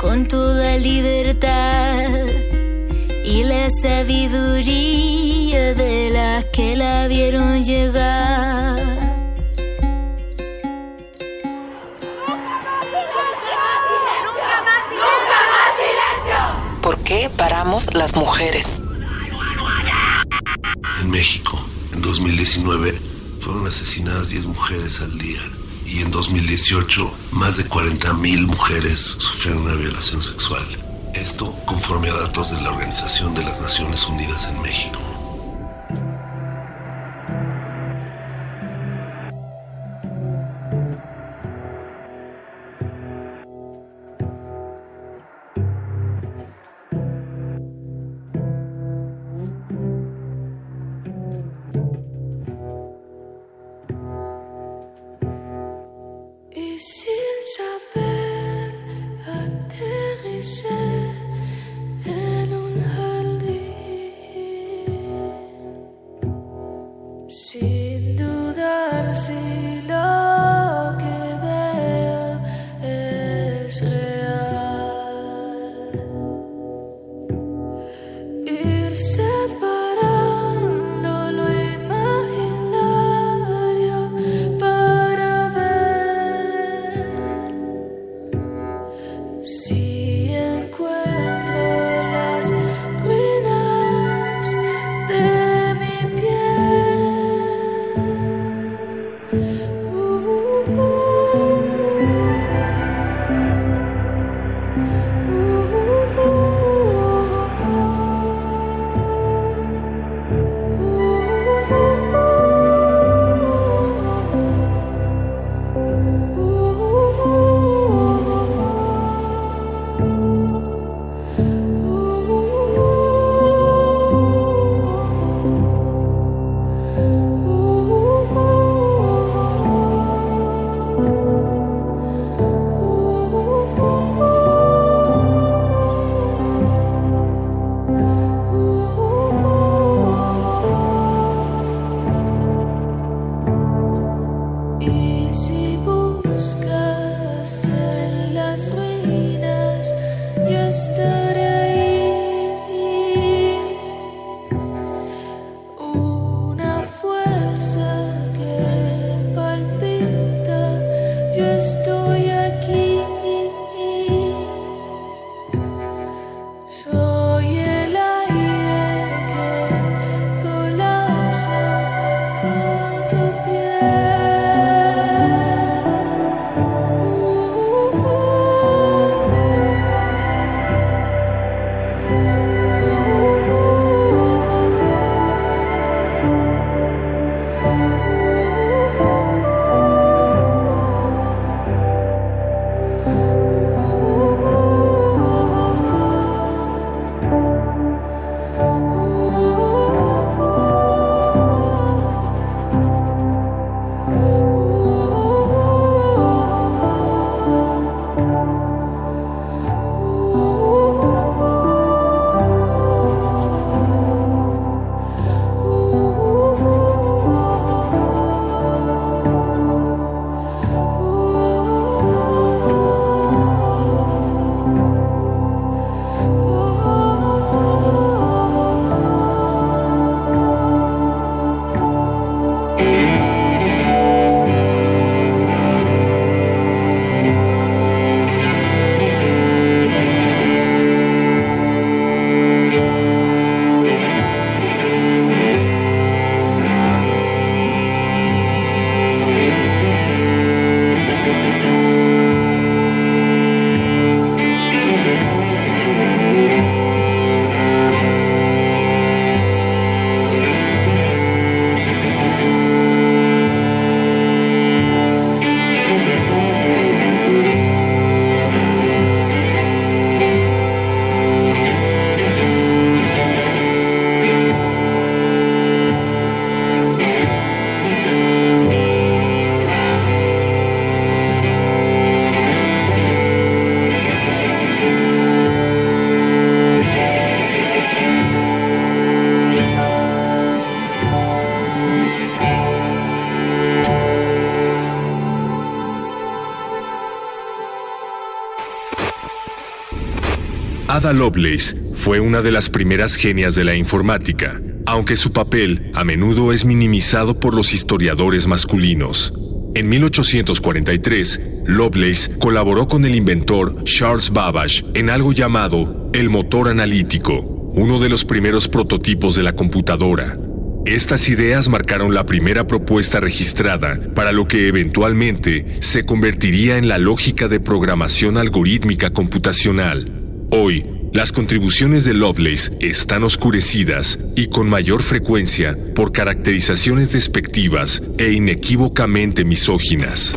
con toda libertad y la sabiduría de las que la vieron llegar. ¿Por qué paramos las mujeres? En México, en 2019, fueron asesinadas 10 mujeres al día. Y en 2018, más de 40.000 mujeres sufrieron una violación sexual. Esto conforme a datos de la Organización de las Naciones Unidas en México. Ada Lovelace fue una de las primeras genias de la informática, aunque su papel a menudo es minimizado por los historiadores masculinos. En 1843, Lovelace colaboró con el inventor Charles Babbage en algo llamado el motor analítico, uno de los primeros prototipos de la computadora. Estas ideas marcaron la primera propuesta registrada para lo que eventualmente se convertiría en la lógica de programación algorítmica computacional. Hoy, las contribuciones de Lovelace están oscurecidas y con mayor frecuencia por caracterizaciones despectivas e inequívocamente misóginas.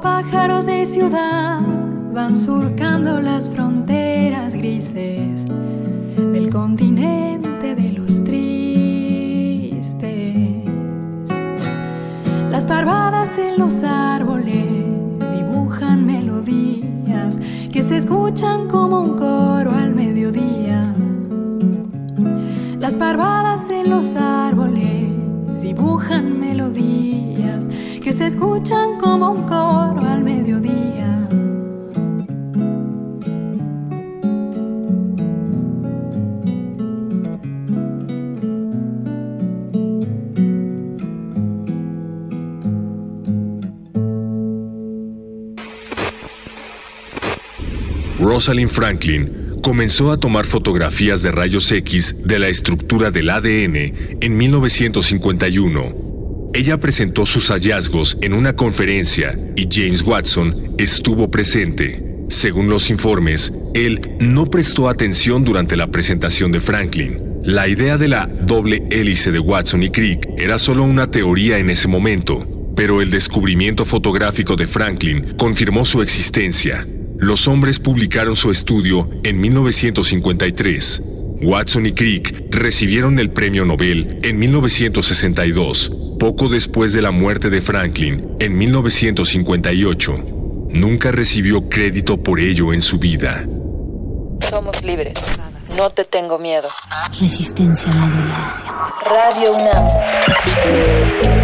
Pájaros de ciudad van surcando las fronteras grises del continente de los tristes. Las parvadas en los árboles dibujan melodías que se escuchan como un coro al mediodía. Las parvadas en los árboles dibujan melodías que se escuchan como un Rosalind Franklin comenzó a tomar fotografías de rayos X de la estructura del ADN en 1951. Ella presentó sus hallazgos en una conferencia y James Watson estuvo presente. Según los informes, él no prestó atención durante la presentación de Franklin. La idea de la doble hélice de Watson y Crick era solo una teoría en ese momento, pero el descubrimiento fotográfico de Franklin confirmó su existencia. Los hombres publicaron su estudio en 1953. Watson y Crick recibieron el premio Nobel en 1962, poco después de la muerte de Franklin en 1958. Nunca recibió crédito por ello en su vida. Somos libres. No te tengo miedo. Resistencia modulada. Radio UNAM.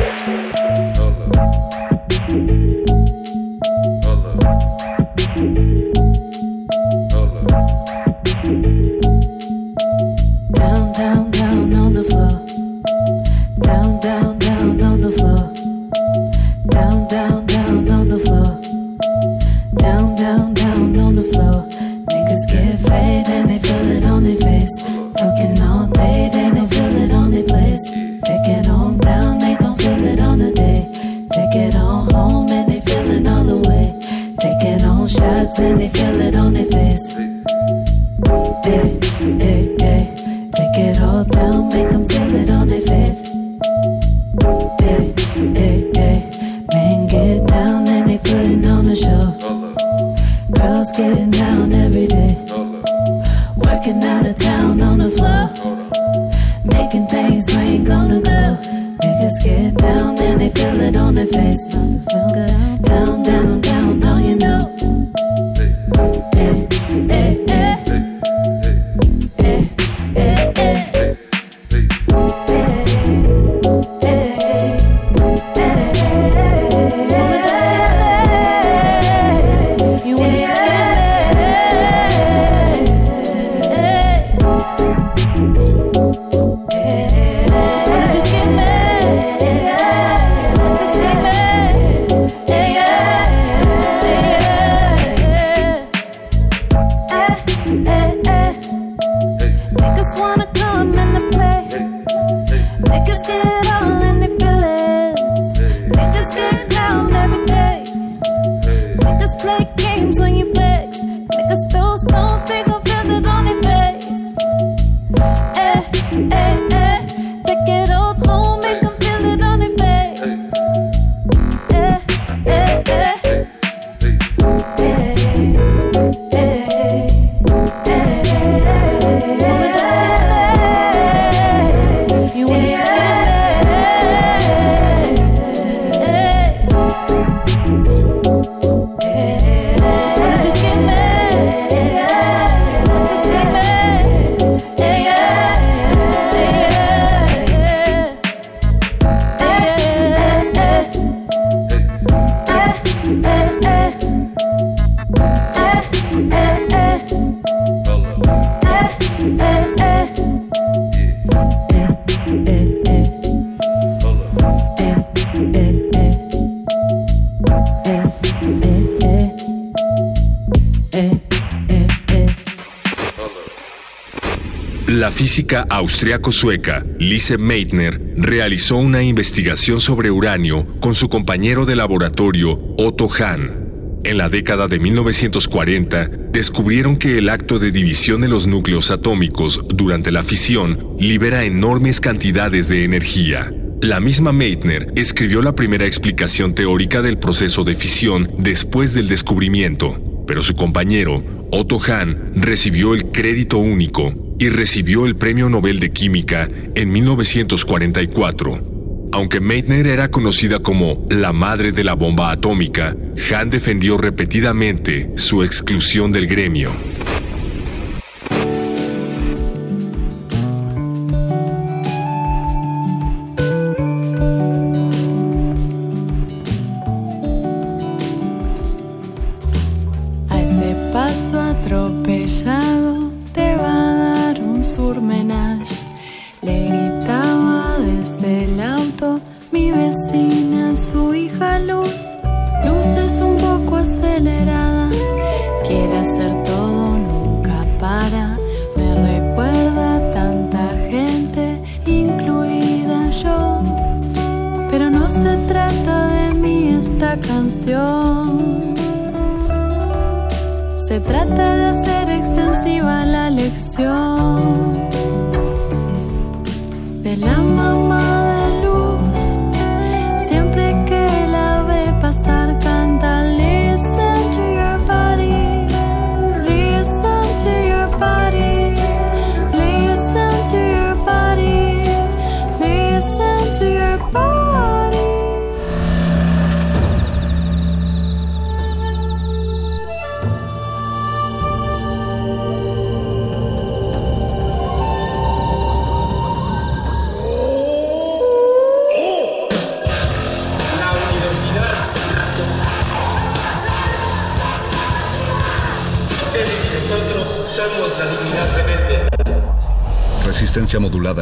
física austriaco-sueca, Lise Meitner, realizó una investigación sobre uranio con su compañero de laboratorio, Otto Hahn. En la década de 1940, descubrieron que el acto de división de los núcleos atómicos durante la fisión libera enormes cantidades de energía. La misma Meitner escribió la primera explicación teórica del proceso de fisión después del descubrimiento, pero su compañero, Otto Hahn, recibió el crédito único y recibió el Premio Nobel de Química en 1944. Aunque Meitner era conocida como la madre de la bomba atómica, Hahn defendió repetidamente su exclusión del gremio.